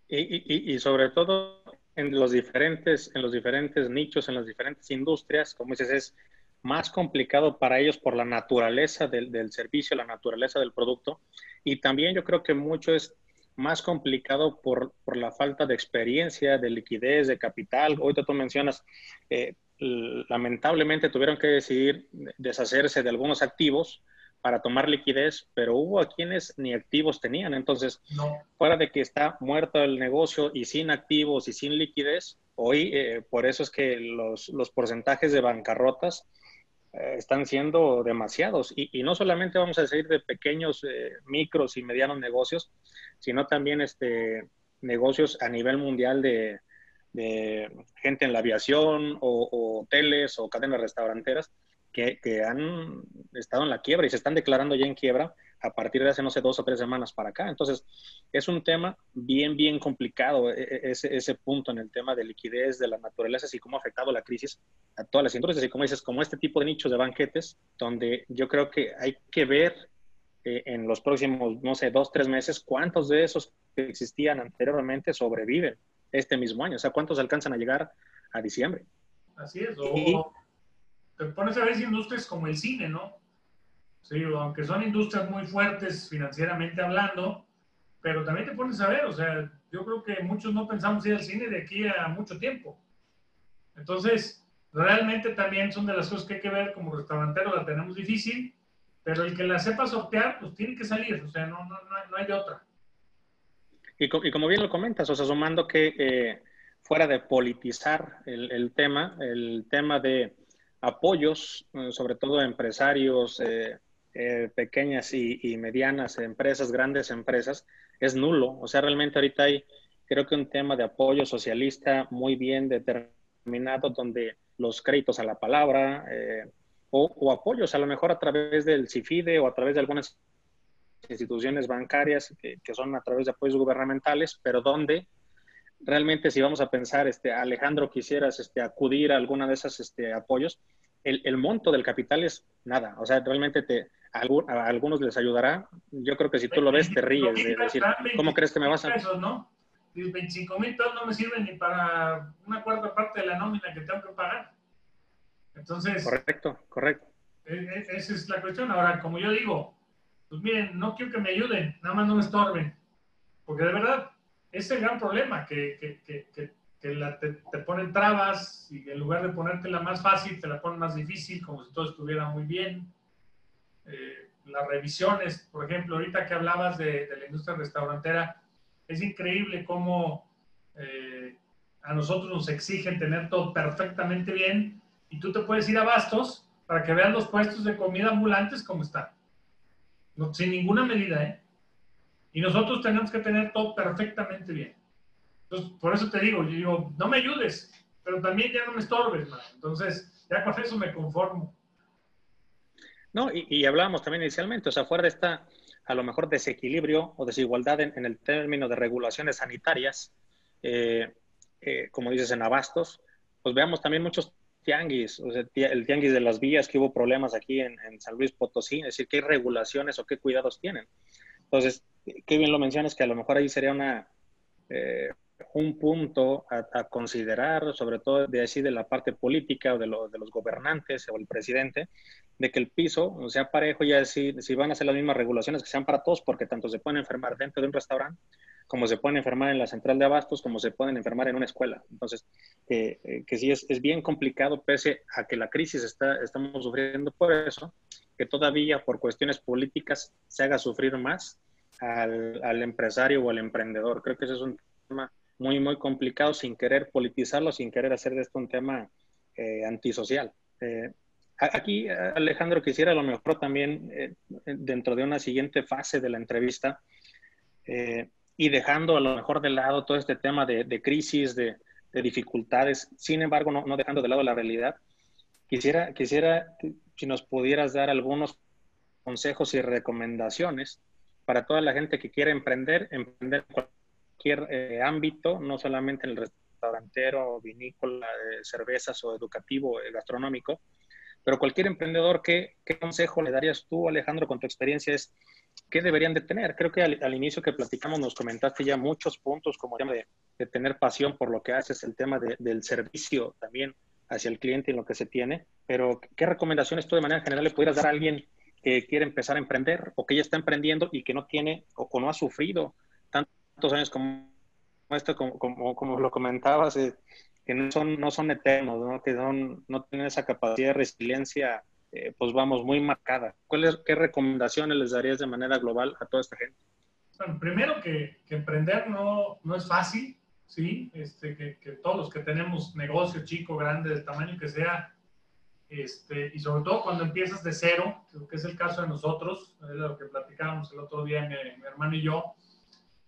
Y, y, y sobre todo en los diferentes, en los diferentes nichos, en las diferentes industrias, como dices, es más complicado para ellos por la naturaleza del, del, servicio, la naturaleza del producto. Y también yo creo que mucho es más complicado por, por la falta de experiencia, de liquidez, de capital. Hoy tú mencionas, eh, lamentablemente tuvieron que decidir deshacerse de algunos activos para tomar liquidez, pero hubo a quienes ni activos tenían. Entonces, fuera de que está muerto el negocio y sin activos y sin liquidez, hoy eh, por eso es que los, los porcentajes de bancarrotas eh, están siendo demasiados. Y, y, no solamente vamos a decir de pequeños, eh, micros y medianos negocios, sino también este, negocios a nivel mundial de, de gente en la aviación o, o hoteles o cadenas restauranteras que, han estado en la quiebra y se están declarando ya en quiebra a partir de hace, no sé, dos o tres semanas para acá. Entonces, es un tema bien, bien complicado e, e, ese, ese punto en el tema de liquidez, de la naturaleza, y cómo ha afectado la crisis a todas las industrias. Y como dices, como este tipo de nichos de banquetes, donde yo creo que hay que ver eh, en los próximos, no sé, dos, tres meses, cuántos de esos que existían anteriormente sobreviven este mismo año. O sea, cuántos alcanzan a llegar a diciembre. Así es te pones a ver industrias como el cine, ¿no? Sí, aunque son industrias muy fuertes financieramente hablando, pero también te pones a ver, o sea, yo creo que muchos no pensamos ir al cine de aquí a mucho tiempo. Entonces, realmente también son de las cosas que hay que ver como restaurantero, la tenemos difícil, pero el que la sepa sortear, pues tiene que salir, o sea, no, no, no, hay otra. Y, y, como bien lo comentas, o sea, sumando que eh, fuera de politizar el, el tema, el tema de apoyos, eh, sobre todo empresarios, eh, eh, pequeñas y, medianas empresas, grandes empresas, es nulo. O sea, realmente ahorita hay, creo que un tema de apoyo socialista muy bien determinado, donde los créditos a la palabra o, apoyos a lo mejor a través del CIFIDE o a través de algunas instituciones bancarias que, que son a través de apoyos gubernamentales, pero donde realmente si vamos a pensar, este, Alejandro, quisieras este, acudir a alguna de esas este, apoyos, el, el, monto del capital es nada. O sea, realmente te, a, algunos les ayudará. Yo creo que si tú lo ves, te ríes de decir, ¿cómo crees que me vas a...? Pesos, ¿no? 25 mil pesos no me sirven ni para una cuarta parte de la nómina que tengo que pagar. Entonces... Correcto, correcto. E, e, esa es la cuestión. Ahora, como yo digo, pues miren, no quiero que me ayuden, nada más no me estorben. Porque de verdad, es el gran problema, que, que, que, que la, te, te, ponen trabas y en lugar de ponerte la más fácil, te la ponen más difícil, como si todo estuviera muy bien. Eh, las revisiones, por ejemplo, ahorita que hablabas de, de la industria restaurantera, es increíble cómo eh, a nosotros nos exigen tener todo perfectamente bien y tú te puedes ir a Bastos para que veas los puestos de comida ambulantes como están. No, sin ninguna medida, ¿eh? Y nosotros tenemos que tener todo perfectamente bien. Entonces, por eso te digo, yo digo, no me ayudes, pero también ya no me estorbes, man. Entonces, ya con eso me conformo. No, y, y, hablábamos también inicialmente, o sea, fuera de esta, a lo mejor, desequilibrio o desigualdad en, el término de regulaciones sanitarias, eh, eh, como dices, en abastos, pues veamos también muchos tianguis, o sea, el tianguis de las vías, que hubo problemas aquí en, en San Luis Potosí, es decir, qué regulaciones o qué cuidados tienen. Entonces, qué bien lo mencionas, que a lo mejor ahí sería una, eh, un punto a, a, considerar, sobre todo de así de la parte política o de, lo, de, los gobernantes o el presidente, de que el piso sea parejo, ya si, si van a ser las mismas regulaciones que sean para todos, porque tanto se pueden enfermar dentro de un restaurante, como se pueden enfermar en la central de abastos, como se pueden enfermar en una escuela. Entonces, eh, eh, que sí es, es, bien complicado, pese a que la crisis está, estamos sufriendo por eso, que todavía por cuestiones políticas se haga sufrir más al, al empresario o al emprendedor. Creo que ese es un tema muy, muy complicado sin querer politizarlo, sin querer hacer de esto un tema eh, antisocial. Eh, aquí, Alejandro, quisiera a lo mejor también, eh, dentro de una siguiente fase de la entrevista, eh, y dejando a lo mejor de lado todo este tema de, de crisis, de, de, dificultades, sin embargo, no, no, dejando de lado la realidad, quisiera, quisiera si nos pudieras dar algunos consejos y recomendaciones para toda la gente que quiere emprender, emprender cualquier eh, ámbito, no solamente en el restaurantero, vinícola, de cervezas o educativo, eh, gastronómico, pero cualquier emprendedor, ¿qué, ¿qué, consejo le darías tú, Alejandro, con tu experiencia? Es, ¿Qué deberían de tener? Creo que al, inicio que platicamos nos comentaste ya muchos puntos, como el tema de, tener pasión por lo que haces, el tema de, del servicio también hacia el cliente y lo que se tiene, pero ¿qué recomendaciones tú de manera general le pudieras dar a alguien que quiere empezar a emprender o que ya está emprendiendo y que no tiene o, o no ha sufrido años como esto, como, como, como lo comentabas, eh, que no son, no son eternos, ¿no? que son, no tienen esa capacidad de resiliencia, eh, pues vamos, muy marcada. ¿Cuáles, ¿Qué recomendaciones les darías de manera global a toda esta gente? Bueno, primero que, que emprender no, no, es fácil, ¿sí? Este, que, que, todos los que tenemos negocio chico, grande, del tamaño que sea, este, y sobre todo cuando empiezas de cero, que es el caso de nosotros, es lo que platicábamos el otro día mi, mi hermano y yo,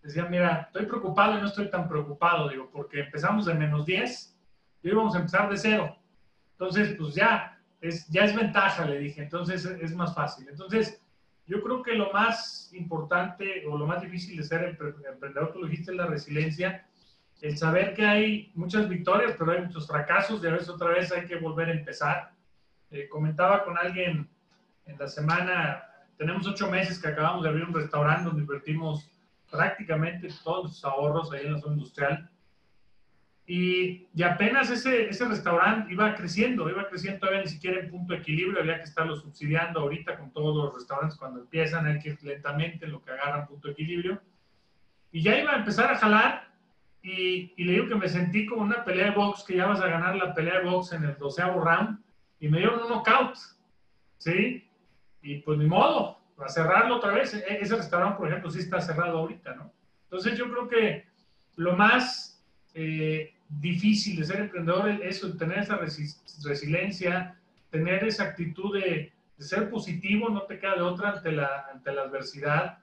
decía, mira, estoy preocupado y no estoy tan preocupado, digo, porque empezamos de menos 10 y hoy vamos a empezar de cero. Entonces, pues ya es, ya es ventaja, le dije, entonces es más fácil. Entonces, yo creo que lo más importante o lo más difícil de ser emprendedor, tú lo dijiste, es la resiliencia, el saber que hay muchas victorias, pero hay muchos fracasos y a veces otra vez hay que volver a empezar. Eh, comentaba con alguien en la semana, tenemos ocho meses que acabamos de abrir un restaurante donde invertimos prácticamente todos sus ahorros ahí en la zona industrial. Y, y, apenas ese, ese restaurante iba creciendo, iba creciendo todavía ni siquiera en punto de equilibrio, había que estarlo subsidiando ahorita con todos los restaurantes cuando empiezan, hay que ir lentamente en lo que agarran punto de equilibrio. Y ya iba a empezar a jalar y, y le digo que me sentí como una pelea de box, que ya vas a ganar la pelea de box en el doceavo round y me dieron un knockout, ¿sí? Y pues ni modo, a cerrarlo otra vez. E-, ese restaurante, por ejemplo, sí está cerrado ahorita, ¿no? Entonces yo creo que lo más eh, difícil de ser emprendedor es eso, tener esa resi resiliencia, tener esa actitud de, de, ser positivo, no te queda de otra ante la, ante la adversidad.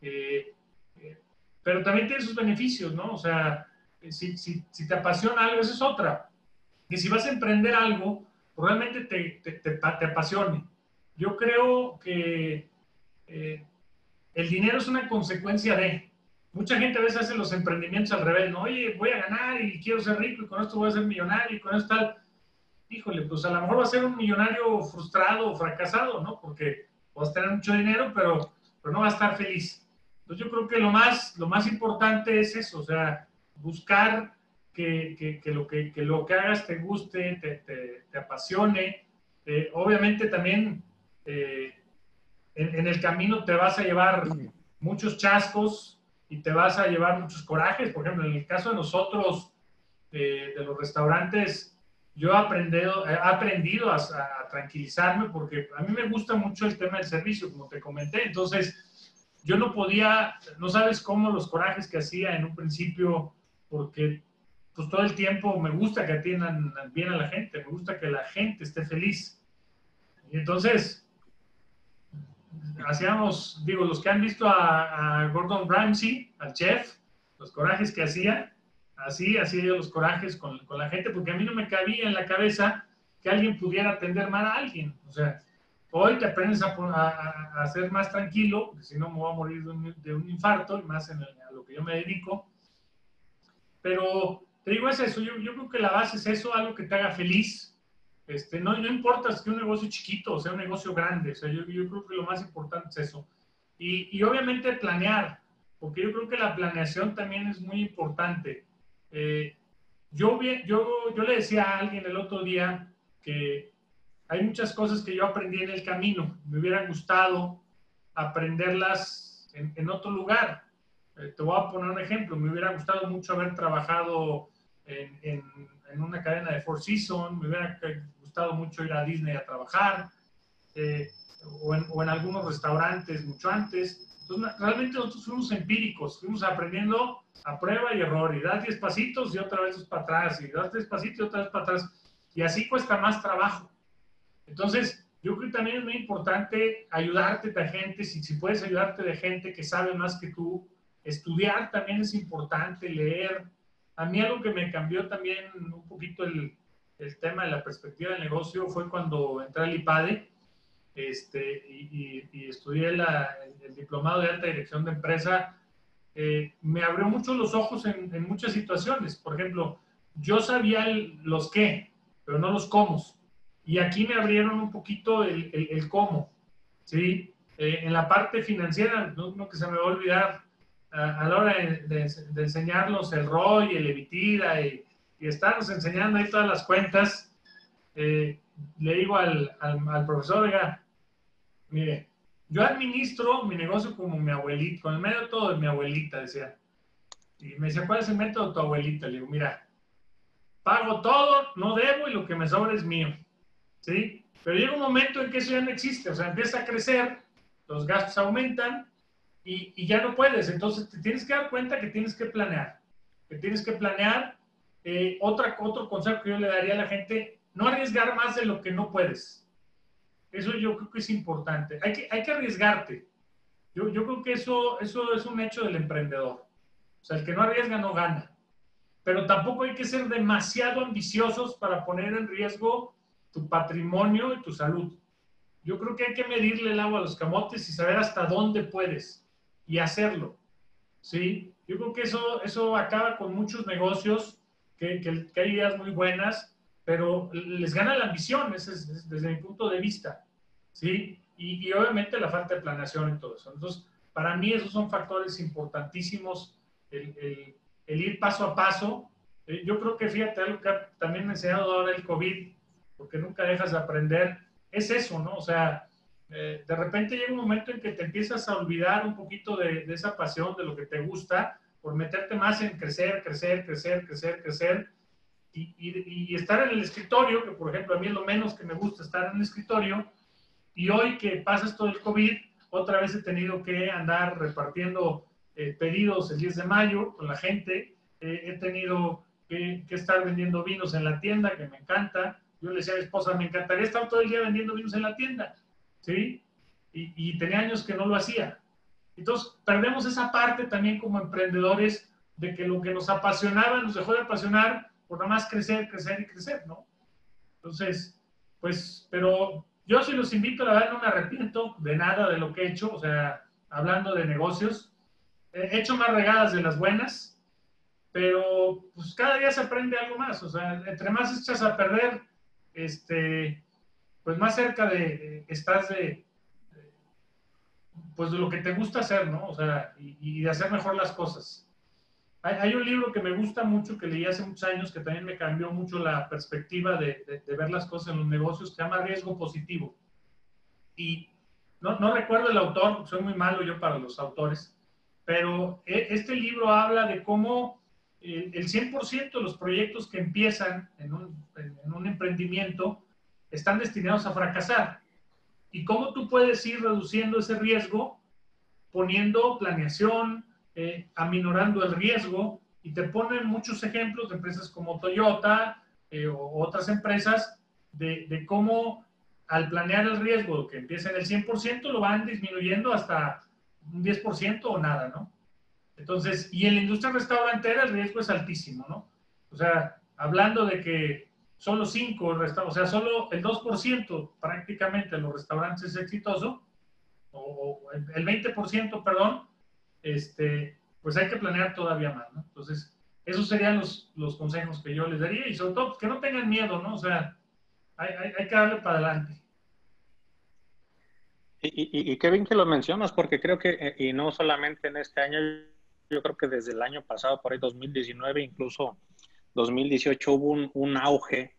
Eh, eh, pero también tiene sus beneficios, ¿no? O sea, si, si, si, te apasiona algo, esa es otra. Que si vas a emprender algo, probablemente te, te, te, te apasione. Yo creo que eh, el dinero es una consecuencia de. mucha gente a veces hace los emprendimientos al revés, ¿no? Oye, voy a ganar y quiero ser rico y con esto voy a ser millonario y con esto tal. Híjole, pues a lo mejor va a ser un millonario frustrado o fracasado, ¿no? Porque vas a tener mucho dinero, pero, pero no va a estar feliz. Entonces yo creo que lo más, lo más importante es eso, o sea, buscar que, que, que lo, que, que, lo que hagas te guste, te, te, te apasione. Eh, obviamente también eh, en, en, el camino te vas a llevar muchos chascos y te vas a llevar muchos corajes. Por ejemplo, en el caso de nosotros, eh, de los restaurantes, yo he aprendido, he aprendido a, a, tranquilizarme porque a mí me gusta mucho el tema del servicio, como te comenté. Entonces, yo no podía, no sabes cómo los corajes que hacía en un principio, porque pues todo el tiempo me gusta que atiendan bien a la gente, me gusta que la gente esté feliz. Y entonces, hacíamos, digo, los que han visto a, a Gordon Ramsay, al chef, los corajes que hacía, así hacía yo los corajes con, la gente, porque a mí no me cabía en la cabeza que alguien pudiera atender mal a alguien. O sea, hoy te aprendes a, ser más tranquilo, porque si no me voy a morir de un, de un infarto, y más en a lo que yo me dedico. Pero te digo, es eso, yo, yo, creo que la base es eso, algo que te haga feliz. Este, no, no importa si es un negocio chiquito o sea un negocio grande, o sea, yo, yo creo que lo más importante es eso. Y, y, obviamente planear, porque yo creo que la planeación también es muy importante. Eh, yo, yo, yo le decía a alguien el otro día que hay muchas cosas que yo aprendí en el camino, me hubieran gustado aprenderlas en, en otro lugar. Eh, te voy a poner un ejemplo, me hubiera gustado mucho haber trabajado en, en, en, una cadena de Four Seasons, me hubiera gustado mucho ir a Disney a trabajar, eh, o, en, o, en, algunos restaurantes mucho antes. Entonces, realmente nosotros fuimos empíricos, fuimos aprendiendo a prueba y error, y das 10 pasitos y otra vez para atrás, y das 3 pasitos y otra vez para atrás, y así cuesta más trabajo. Entonces, yo creo que también es muy importante ayudarte de gente, si, si puedes ayudarte de gente que sabe más que tú, estudiar también es importante, leer, a mí algo que me cambió también un poquito el, el tema de la perspectiva del negocio fue cuando entré al IPADE este, y, estudié el, diplomado de alta dirección de empresa. Eh, me abrió mucho los ojos en, muchas situaciones. Por ejemplo, yo sabía los qué, pero no los cómo. Y aquí me abrieron un poquito el, el cómo. ¿sí? Eh, en la parte financiera, no, no que se me va a olvidar, a, la hora de, enseñarnos el ROI, el EBITDA y, y estarnos enseñando ahí todas las cuentas, eh, le digo al, al, profesor, oiga, mire, yo administro mi negocio como mi abuelita, con el método de mi abuelita, decía. Y me decía, ¿cuál es el método de tu abuelita? Le digo, mira, pago todo, no debo y lo que me sobra es mío. ¿Sí? Pero llega un momento en que eso ya no existe, o sea, empieza a crecer, los gastos aumentan y, y, ya no puedes. Entonces te tienes que dar cuenta que tienes que planear. Que tienes que planear. Eh, otra, otro consejo que yo le daría a la gente, no arriesgar más de lo que no puedes. Eso yo creo que es importante. Hay que, hay que arriesgarte. Yo, yo creo que eso, eso es un hecho del emprendedor. O sea, el que no arriesga no gana. Pero tampoco hay que ser demasiado ambiciosos para poner en riesgo tu patrimonio y tu salud. Yo creo que hay que medirle el agua a los camotes y saber hasta dónde puedes y hacerlo. ¿sí? Yo creo que eso, eso acaba con muchos negocios, que, hay ideas muy buenas, pero les gana la ambición, es, desde mi punto de vista. ¿sí? Y, obviamente la falta de planeación y todo eso. Entonces, para mí esos son factores importantísimos, el, ir paso a paso. Eh, yo creo que, fíjate, algo que también me ha enseñado ahora el COVID, porque nunca dejas de aprender, es eso, ¿no? O sea, eh, de repente llega un momento en que te empiezas a olvidar un poquito de, esa pasión, de lo que te gusta, por meterte más en crecer, crecer, crecer, crecer, crecer, y, y, y, estar en el escritorio, que por ejemplo a mí es lo menos que me gusta estar en el escritorio, y hoy que pasas todo el COVID, otra vez he tenido que andar repartiendo eh, pedidos el 10 de mayo con la gente, eh, he tenido que, que estar vendiendo vinos en la tienda, que me encanta, yo le decía a mi esposa, me encantaría estar todo el día vendiendo vinos en la tienda, ¿sí? Y, y, tenía años que no lo hacía. Entonces, perdemos esa parte también como emprendedores de que lo que nos apasionaba nos dejó de apasionar por nada más crecer, crecer y crecer, ¿no? Entonces, pues, pero yo sí los invito, la verdad no me arrepiento de nada de lo que he hecho, o sea, hablando de negocios, he hecho más regadas de las buenas, pero pues cada día se aprende algo más. O sea, entre más echas a perder, este, pues más cerca de, estás de, pues de lo que te gusta hacer, ¿no? O sea, y, de hacer mejor las cosas. Hay, un libro que me gusta mucho, que leí hace muchos años, que también me cambió mucho la perspectiva de, ver las cosas en los negocios, que se llama Riesgo Positivo. Y no, recuerdo el autor, soy muy malo yo para los autores, pero e, este libro habla de cómo el 100% de los proyectos que empiezan en un, emprendimiento están destinados a fracasar. Y cómo tú puedes ir reduciendo ese riesgo poniendo planeación, eh, aminorando el riesgo, y te ponen muchos ejemplos de empresas como Toyota eh, o otras empresas de, de cómo al planear el riesgo que empieza en el 100%, lo van disminuyendo hasta un 10% o nada, ¿no? Entonces, y en la industria restaurantera el riesgo es altísimo, ¿no? O sea, hablando de que solo 5, o sea, solo el 2% prácticamente de los restaurantes es exitoso, o, el 20%, perdón, este, pues hay que planear todavía más, ¿no? Entonces, esos serían los, los consejos que yo les daría y sobre todo que no tengan miedo, ¿no? O sea, hay, que darle para adelante. Y, qué bien que lo mencionas, porque creo que, eh, y no solamente en este año, yo creo que desde el año pasado, por ahí 2019, incluso 2018, hubo un, auge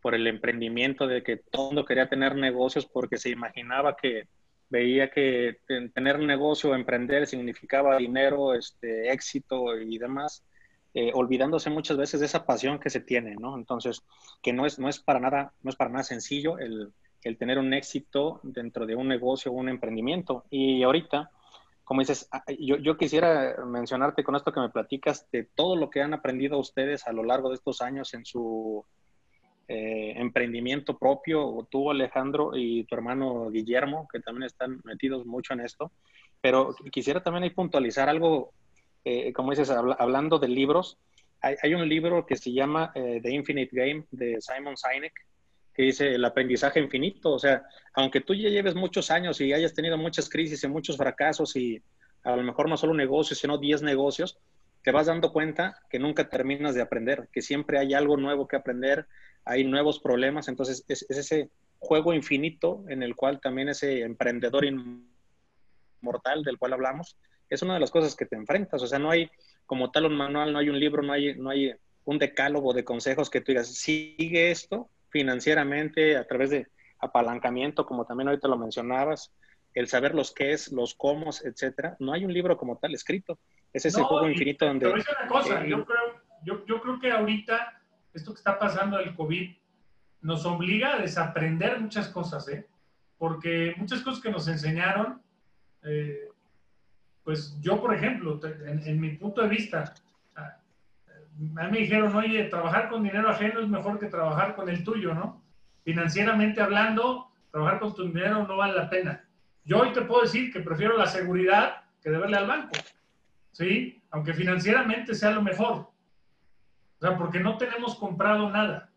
por el emprendimiento de que todo mundo quería tener negocios porque se imaginaba que veía que tener negocio, emprender significaba dinero, este, éxito y demás. Eh, olvidándose muchas veces de esa pasión que se tiene, ¿no? Entonces, que no es, no es, para, nada, no es para nada sencillo el, el tener un éxito dentro de un negocio o un emprendimiento. Y ahorita, como dices, ah, yo, yo, quisiera mencionarte con esto que me platicas de todo lo que han aprendido ustedes a lo largo de estos años en su eh, emprendimiento propio, tú Alejandro y tu hermano Guillermo, que también están metidos mucho en esto. Pero quisiera también ahí puntualizar algo eh, como dices, hablando de libros, hay, un libro que se llama eh, The Infinite Game de Simon Sinek, que dice el aprendizaje infinito. O sea, aunque tú ya lleves muchos años y hayas tenido muchas crisis y muchos fracasos y a lo mejor no solo un negocio, sino 10 negocios, te vas dando cuenta que nunca terminas de aprender, que siempre hay algo nuevo que aprender, hay nuevos problemas. Entonces, es, es ese juego infinito en el cual también ese emprendedor inmortal del cual hablamos, es una de las cosas que te enfrentas. O sea, no hay como tal un manual, no hay un libro, no hay, no hay un decálogo de consejos que tú digas, sigue esto financieramente a través de apalancamiento, como también ahorita lo mencionabas, el saber los qué es, los cómo, etcétera. No hay un libro como tal escrito. Es ese juego infinito donde... Pero una cosa, yo, creo, yo, yo creo que ahorita esto que está pasando del COVID nos obliga a desaprender muchas cosas, ¿eh? Porque muchas cosas que nos enseñaron, eh, pues yo, por ejemplo, en, mi punto de vista, a, mí me dijeron, oye, trabajar con dinero ajeno es mejor que trabajar con el tuyo, ¿no? Financieramente hablando, trabajar con tu dinero no vale la pena. Yo hoy te puedo decir que prefiero la seguridad que deberle al banco, ¿sí? Aunque financieramente sea lo mejor. O sea, porque no tenemos comprado nada.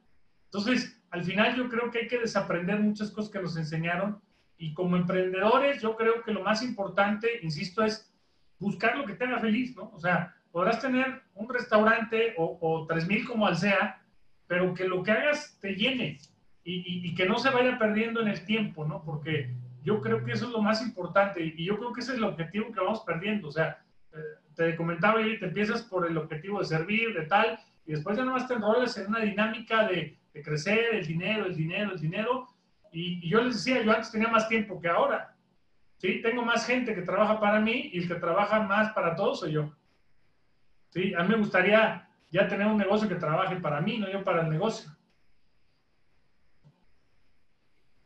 Entonces, al final yo creo que hay que desaprender muchas cosas que nos enseñaron y como emprendedores yo creo que lo más importante, insisto, es buscar lo que te haga feliz, ¿no? O sea, podrás tener un restaurante o, o 3.000 como al sea, pero que lo que hagas te llene y, y, que no se vaya perdiendo en el tiempo, ¿no? Porque yo creo que eso es lo más importante y yo creo que ese es el objetivo que vamos perdiendo. O sea, eh, te comentaba y te empiezas por el objetivo de servir, de tal, y después ya nomás te enrolas en una dinámica de, de crecer, el dinero, el dinero, el dinero. Y, y, yo les decía, yo antes tenía más tiempo que ahora. ¿sí? Tengo más gente que trabaja para mí y el que trabaja más para todos soy yo. ¿Sí? A mí me gustaría ya tener un negocio que trabaje para mí, no yo para el negocio.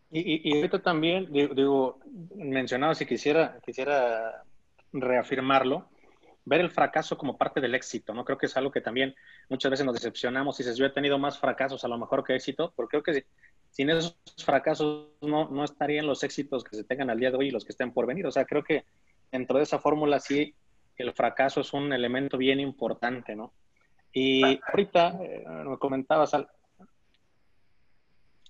Y, y, ahorita también, digo, mencionado, si quisiera, quisiera reafirmarlo, ver el fracaso como parte del éxito, ¿no? Creo que es algo que también muchas veces nos decepcionamos. Y dices, yo he tenido más fracasos a lo mejor que éxito, porque creo que sin esos fracasos no, no estarían los éxitos que se tengan al día de hoy y los que estén por venir. O sea, creo que dentro de esa fórmula sí el fracaso es un elemento bien importante, ¿no? Y ahorita eh, me comentabas al...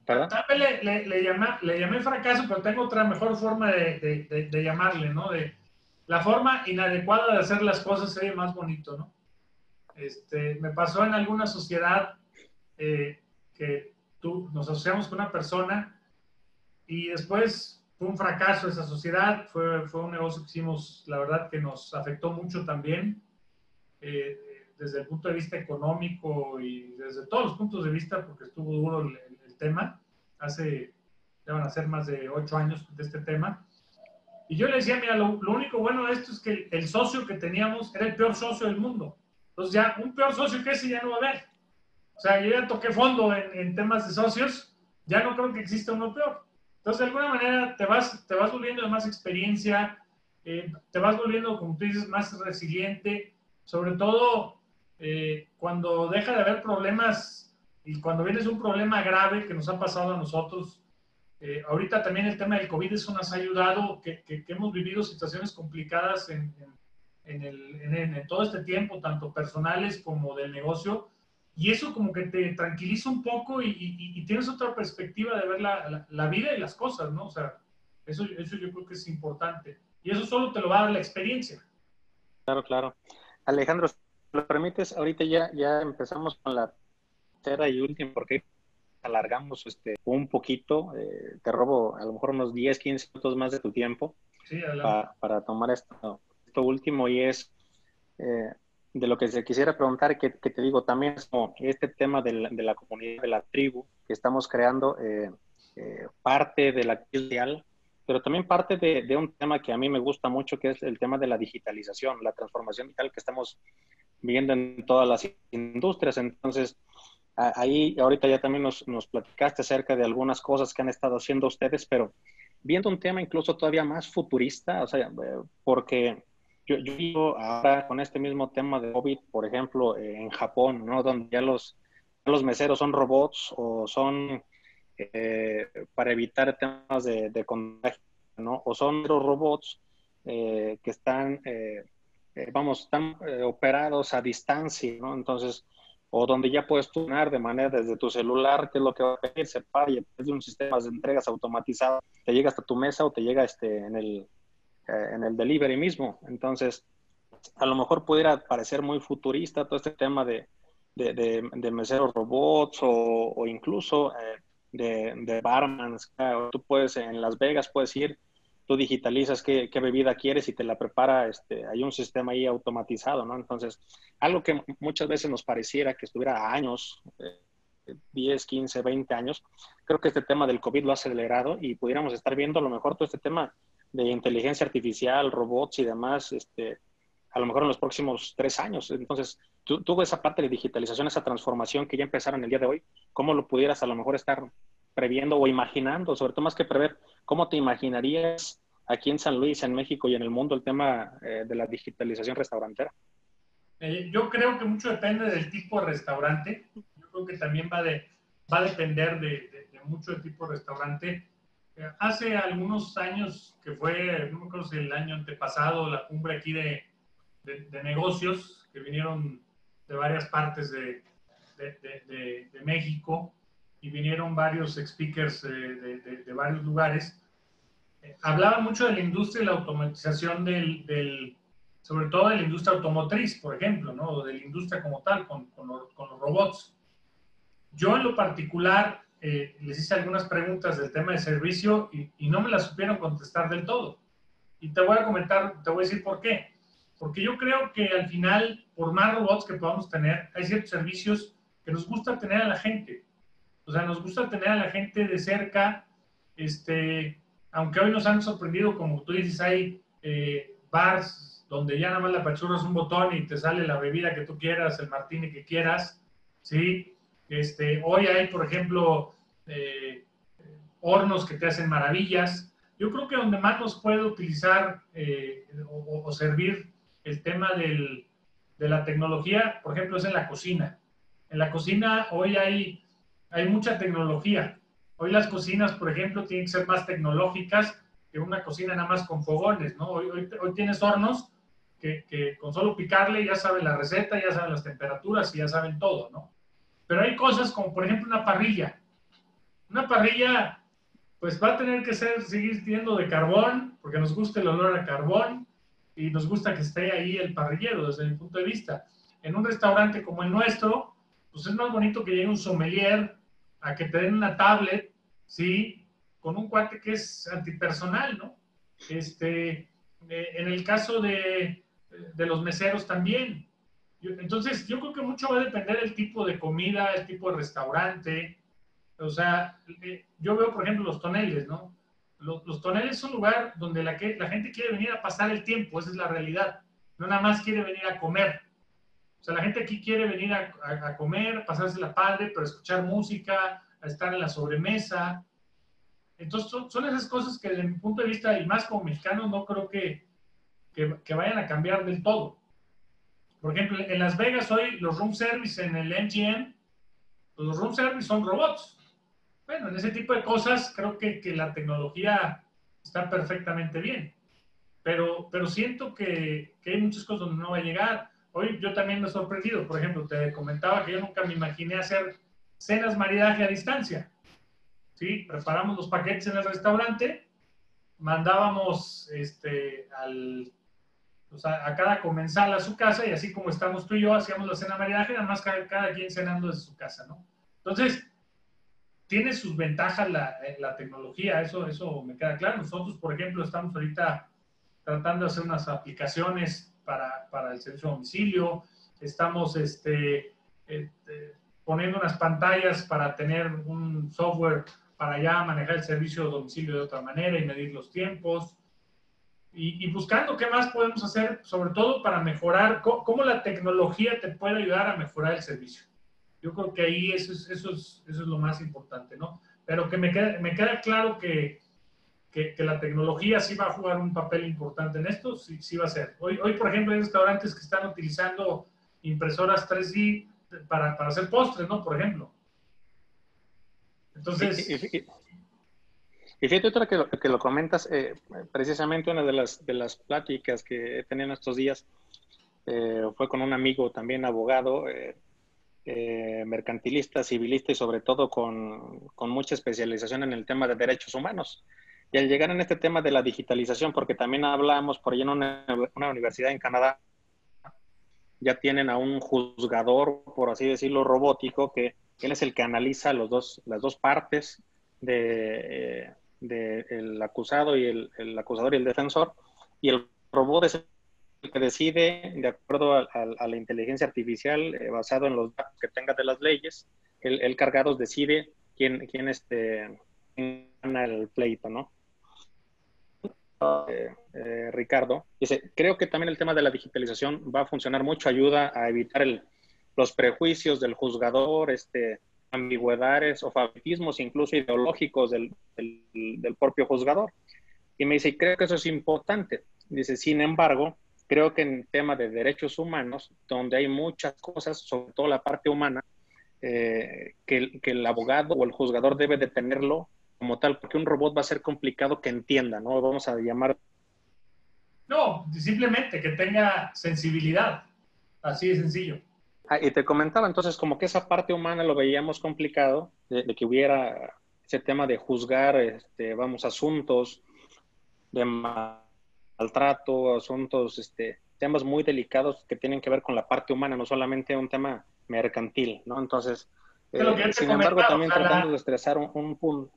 Le, le, le, llamé, le, llamé, fracaso, pero tengo otra mejor forma de, de, de, llamarle, ¿no? De, la forma inadecuada de hacer las cosas se ve más bonito, ¿no? Este, me pasó en alguna sociedad eh, que tú, nos asociamos con una persona y después fue un fracaso esa sociedad, fue, fue un negocio que hicimos, la verdad que nos afectó mucho también, eh, desde el punto de vista económico y desde todos los puntos de vista, porque estuvo duro el, el tema, hace, ya van a ser más de ocho años de este tema. Y yo le decía, mira, lo, lo único bueno de esto es que el, el, socio que teníamos era el peor socio del mundo. Entonces ya un peor socio que ese ya no va a haber. O sea, yo ya toqué fondo en, en temas de socios, ya no creo que exista uno peor. Entonces, de alguna manera, te vas, te vas volviendo de más experiencia, eh, te vas volviendo, como tú dices, más resiliente, sobre todo eh, cuando deja de haber problemas y cuando vienes un problema grave que nos ha pasado a nosotros. Eh, ahorita también el tema del COVID eso nos ha ayudado, que, que, que hemos vivido situaciones complicadas en, en, el, en, todo este tiempo, tanto personales como del negocio y eso como que te tranquiliza un poco y, y, y tienes otra perspectiva de ver la, la, la, vida y las cosas, ¿no? O sea, eso, eso yo creo que es importante. Y eso solo te lo va a dar la experiencia. Claro, claro. Alejandro, si lo permites, ahorita ya, ya empezamos con la tercera y última, porque alargamos este, un poquito. Eh, te robo a lo mejor unos 10, 15 minutos más de tu tiempo sí, para, para tomar esto, esto último y es... Eh, de lo que se quisiera preguntar, que, te digo, también es este tema de la, comunidad, de la tribu que estamos creando, eh, eh, parte de la ideal, pero también parte de, un tema que a mí me gusta mucho, que es el tema de la digitalización, la transformación digital que estamos viendo en todas las industrias. Entonces, ahí ahorita ya también nos, nos platicaste acerca de algunas cosas que han estado haciendo ustedes, pero viendo un tema incluso todavía más futurista, o sea, porque yo, yo vivo ahora con este mismo tema de COVID, por ejemplo, eh, en Japón, ¿no? Donde ya los, los meseros son robots o son eh, para evitar temas de, contagio, ¿no? O son los robots eh, que están, eh, eh, vamos, están eh, operados a distancia, ¿no? Entonces, o donde ya puedes tunar de manera desde tu celular, qué es lo que va a pedir, se para y de un sistema de entregas automatizado, te llega hasta tu mesa o te llega este, en el eh, en el delivery mismo. Entonces, a lo mejor pudiera parecer muy futurista todo este tema de, de, de, de meseros robots o, o incluso eh, de, de barmans. Tú puedes, en Las Vegas, puedes ir, tú digitalizas qué, qué, bebida quieres y te la prepara, este, hay un sistema ahí automatizado, ¿no? Entonces, algo que muchas veces nos pareciera que estuviera años, eh, 10, 15, 20 años, creo que este tema del COVID lo ha acelerado y pudiéramos estar viendo a lo mejor todo este tema de inteligencia artificial, robots y demás, este, a lo mejor en los próximos tres años. Entonces, tú, tú esa parte de digitalización, esa transformación que ya empezaron el día de hoy, ¿cómo lo pudieras a lo mejor estar previendo o imaginando? Sobre todo más que prever, ¿cómo te imaginarías aquí en San Luis, en México y en el mundo el tema eh, de la digitalización restaurantera? Eh, yo creo que mucho depende del tipo de restaurante. Yo creo que también va, de, va a depender de, de, de mucho el tipo de restaurante Hace algunos años, que fue, no me acuerdo si el año antepasado, la cumbre aquí de, de, negocios, que vinieron de varias partes de, de, México y vinieron varios speakers de, varios lugares, eh, hablaba mucho de la industria y la automatización del, del, sobre todo de la industria automotriz, por ejemplo, ¿no? De la industria como tal, con, con los robots. Yo en lo particular eh, les hice algunas preguntas del tema de servicio y, no me las supieron contestar del todo. Y te voy a comentar, te voy a decir por qué. Porque yo creo que al final, por más robots que podamos tener, hay ciertos servicios que nos gusta tener a la gente. O sea, nos gusta tener a la gente de cerca, este, aunque hoy nos han sorprendido, como tú dices, hay eh, bars donde ya nada más la pachurras un botón y te sale la bebida que tú quieras, el martini que quieras, ¿sí? Este, hoy hay, por ejemplo, eh, hornos que te hacen maravillas. Yo creo que donde más nos puede utilizar eh, o, servir el tema de la tecnología, por ejemplo, es en la cocina. En la cocina hoy hay, mucha tecnología. Hoy las cocinas, por ejemplo, tienen que ser más tecnológicas que una cocina nada más con fogones, ¿no? Hoy tienes hornos que, que, con solo picarle ya saben la receta, ya saben las temperaturas y ya saben todo, ¿no? Pero hay cosas como, por ejemplo, una parrilla. Una parrilla, pues va a tener que ser, seguir siendo de carbón, porque nos gusta el olor a carbón. y nos gusta que esté ahí el parrillero desde mi punto de vista. En un restaurante como el nuestro, pues es más bonito que llegue un sommelier a que te den una tablet, ¿sí? Con un cuate que es antipersonal, ¿no? Este, eh, en el caso de, de los meseros también. Entonces, yo creo que mucho va a depender del tipo de comida, el tipo de restaurante. O sea, eh, yo veo, por ejemplo, los toneles, ¿no? Los, toneles son un lugar donde la, la gente quiere venir a pasar el tiempo, esa es la realidad. No nada más quiere venir a comer. O sea, la gente aquí quiere venir a, a, comer, pasarse la padre, pero escuchar música, a estar en la sobremesa. Entonces, son, esas cosas que desde mi punto de vista, y más como mexicano, no creo que, que, vayan a cambiar del todo. Por ejemplo, en Las Vegas hoy los room service en el MGM, pues los room service son robots. Bueno, en ese tipo de cosas creo que, que la tecnología está perfectamente bien. Pero, pero siento que, que, hay muchas cosas donde no va a llegar. Hoy yo también me he sorprendido. Por ejemplo, te comentaba que yo nunca me imaginé hacer cenas maridaje a distancia. ¿Sí? Preparamos los paquetes en el restaurante, mandábamos este, al, a, a, cada comensal a su casa y así como estamos tú y yo, hacíamos la cena maridaje, nada más cada, cada quien cenando desde su casa, ¿no? Entonces, tiene sus ventajas la, eh, la, tecnología, eso, eso me queda claro. Nosotros, por ejemplo, estamos ahorita tratando de hacer unas aplicaciones para, para el servicio de domicilio, estamos este, este, poniendo unas pantallas para tener un software para ya manejar el servicio de domicilio de otra manera y medir los tiempos. Y, buscando qué más podemos hacer, sobre todo para mejorar, cómo, cómo la tecnología te puede ayudar a mejorar el servicio. Yo creo que ahí eso es, eso es, eso es lo más importante, ¿no? Pero que me queda, me queda claro que, que, que, la tecnología sí va a jugar un papel importante en esto, sí, sí va a ser. Hoy, hoy, por ejemplo, hay restaurantes que están utilizando impresoras 3D para, para hacer postres, ¿no? Por ejemplo. Entonces... Y, fíjate otra que, que lo comentas, eh, precisamente una de las, de las pláticas que he tenido en estos días eh, fue con un amigo también abogado, eh, mercantilista, civilista y sobre todo con, con, mucha especialización en el tema de derechos humanos. Y al llegar en este tema de la digitalización, porque también hablamos por ahí en una, universidad en Canadá, ya tienen a un juzgador, por así decirlo, robótico, que él es el que analiza los dos, las dos partes de, de el acusado y el, el, acusador y el defensor, y el robot es que decide, de acuerdo a, a, a la inteligencia artificial, eh, basado en los datos que tenga de las leyes, el, el decide quién, quién este, gana el pleito, ¿no? Eh, eh, Ricardo, dice, creo que también el tema de la digitalización va a funcionar mucho, ayuda a evitar el, los prejuicios del juzgador, este, ambigüedades o favoritismos incluso ideológicos del, del, propio juzgador. Y me dice, creo que eso es importante. Dice, sin embargo, creo que en tema de derechos humanos, donde hay muchas cosas, sobre todo la parte humana, eh, que, que, el abogado o el juzgador debe de tenerlo como tal, porque un robot va a ser complicado que entienda, ¿no? Vamos a llamar. No, simplemente que tenga sensibilidad, así de sencillo. Ah, y te comentaba, entonces, como que esa parte humana lo veíamos complicado, de, de que hubiera ese tema de juzgar, este, vamos, asuntos de maltrato, asuntos, este, temas muy delicados que tienen que ver con la parte humana, no solamente un tema mercantil, ¿no? Entonces, eh, sin embargo, también tratando la, de estresar un, un punto.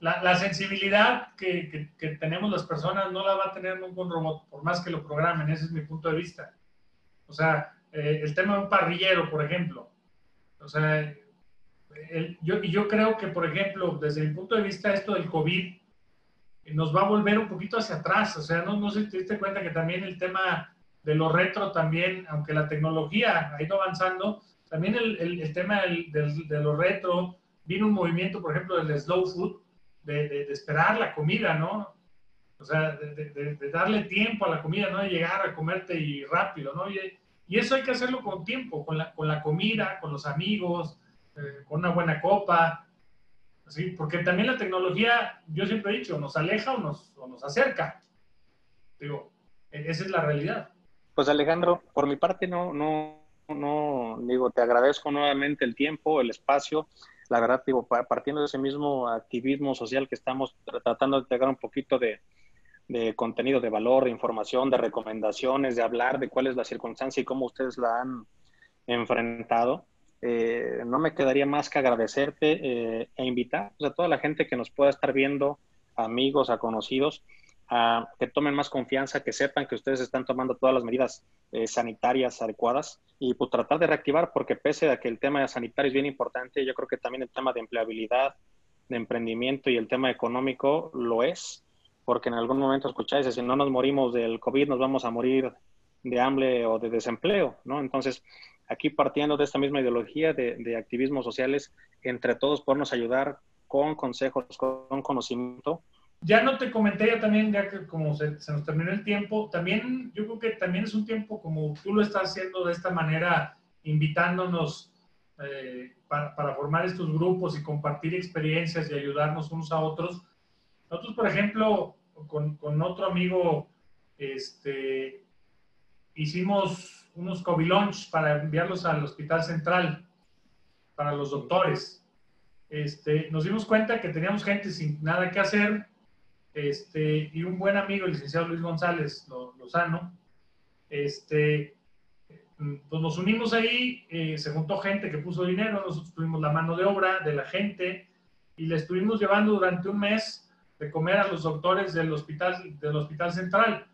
La, la, sensibilidad que, que, que, tenemos las personas no la va a tener un robot, por más que lo programen, ese es mi punto de vista. O sea, eh, el tema de un parrillero, por ejemplo. O sea, el, yo, yo creo que, por ejemplo, desde mi punto de vista, esto del COVID nos va a volver un poquito hacia atrás. O sea, no, no sé si te diste cuenta que también el tema de lo retro también, aunque la tecnología ha ido avanzando, también el, el, el tema del, del, de lo retro, vino un movimiento, por ejemplo, del slow food, de, de, de esperar la comida, ¿no? O sea, de, de, darle tiempo a la comida, no de llegar a comerte y rápido, ¿no? Y, y eso hay que hacerlo con tiempo, con la, con la comida, con los amigos, eh, con una buena copa, ¿sí? Porque también la tecnología, yo siempre he dicho, nos aleja o nos, o nos acerca. Digo, e, esa es la realidad. Pues Alejandro, por mi parte no, no, no, digo, te agradezco nuevamente el tiempo, el espacio. La verdad, digo, partiendo de ese mismo activismo social que estamos tratando de entregar un poquito de, de contenido de valor, de información, de recomendaciones, de hablar de cuál es la circunstancia y cómo ustedes la han enfrentado. Eh, no me quedaría más que agradecerte eh, e invitar a toda la gente que nos pueda estar viendo, amigos, a conocidos, a que tomen más confianza, que sepan que ustedes están tomando todas las medidas eh, sanitarias adecuadas y pues tratar de reactivar, porque pese a que el tema sanitario es bien importante, yo creo que también el tema de empleabilidad, de emprendimiento y el tema económico lo es, porque en algún momento escucháis, si no nos morimos del COVID, nos vamos a morir de hambre o de desempleo, ¿no? Entonces, aquí partiendo de esta misma ideología de, activismos sociales, entre todos podernos ayudar con consejos, con conocimiento. Ya no te comenté ya también, ya que como se, nos terminó el tiempo, también yo creo que también es un tiempo como tú lo estás haciendo de esta manera, invitándonos eh, para, para, formar estos grupos y compartir experiencias y ayudarnos unos a otros. Nosotros, por ejemplo, con, con otro amigo, este, hicimos unos COVID lunch para enviarlos al Hospital Central para los doctores. Este, nos dimos cuenta que teníamos gente sin nada que hacer este, y un buen amigo, el licenciado Luis González Lozano, este, pues nos unimos ahí, eh, se juntó gente que puso dinero, nosotros tuvimos la mano de obra de la gente y le estuvimos llevando durante un mes de comer a los doctores del hospital, del hospital central.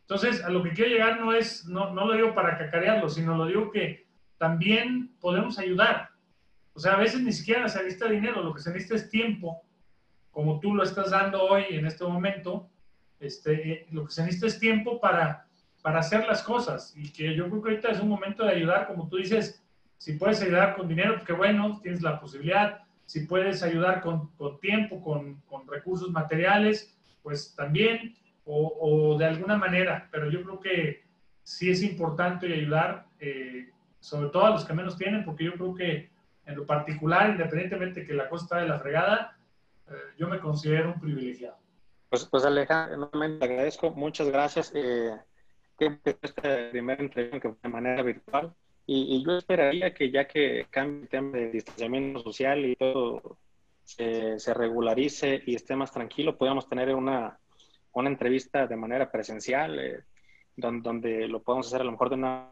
Entonces, a lo que quiero llegar no es, no, no lo digo para cacarearlo, sino lo digo que también podemos ayudar. O sea, a veces ni siquiera se necesita dinero, lo que se necesita es tiempo, como tú lo estás dando hoy en este momento. Este, eh, lo que se necesita es tiempo para, para hacer las cosas. Y que yo creo que ahorita es un momento de ayudar, como tú dices, si puedes ayudar con dinero, pues qué bueno, tienes la posibilidad. Si puedes ayudar con, con tiempo, con, con recursos materiales, pues también o, de alguna manera, pero yo creo que sí es importante ayudar, eh, sobre todo a los que menos tienen, porque yo creo que en lo particular, independientemente que la cosa está de la fregada, eh, yo me considero un privilegiado. Pues, pues Alejandro, nuevamente agradezco, muchas gracias. Eh, que esta primera entrevista de manera virtual y, yo esperaría que ya que cambie el tema de distanciamiento social y todo se, se regularice y esté más tranquilo, podamos tener una, una entrevista de manera presencial, eh, donde, donde, lo podemos hacer a lo mejor de una,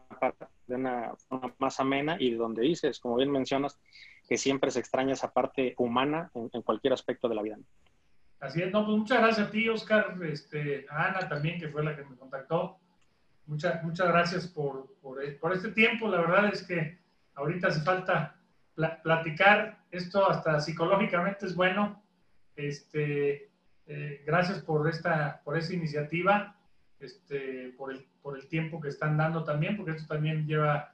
de una forma más amena y donde dices, como bien mencionas, que siempre se extraña esa parte humana en, cualquier aspecto de la vida. Así es, no, pues muchas gracias a ti, Oscar, este, a Ana también, que fue la que me contactó. Muchas, muchas gracias por, por, por este tiempo. La verdad es que ahorita hace falta platicar. Esto hasta psicológicamente es bueno. Este, eh, gracias por esta, por esta iniciativa, este, por, el, por el tiempo que están dando también, porque esto también lleva,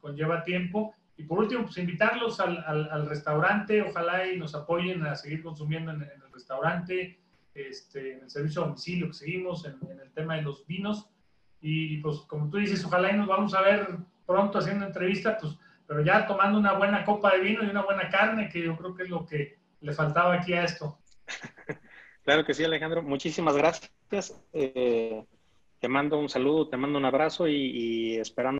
conlleva tiempo. Y por último, pues invitarlos al, al, restaurante, ojalá y nos apoyen a seguir consumiendo en, el restaurante, este, en el servicio a domicilio que seguimos, en, el tema de los vinos. Y pues como tú dices, ojalá y nos vamos a ver pronto haciendo entrevista, pues, pero ya tomando una buena copa de vino y una buena carne, que yo creo que es lo que le faltaba aquí a esto. Claro que sí, Alejandro. Muchísimas gracias. Eh, te mando un saludo, te mando un abrazo y esperando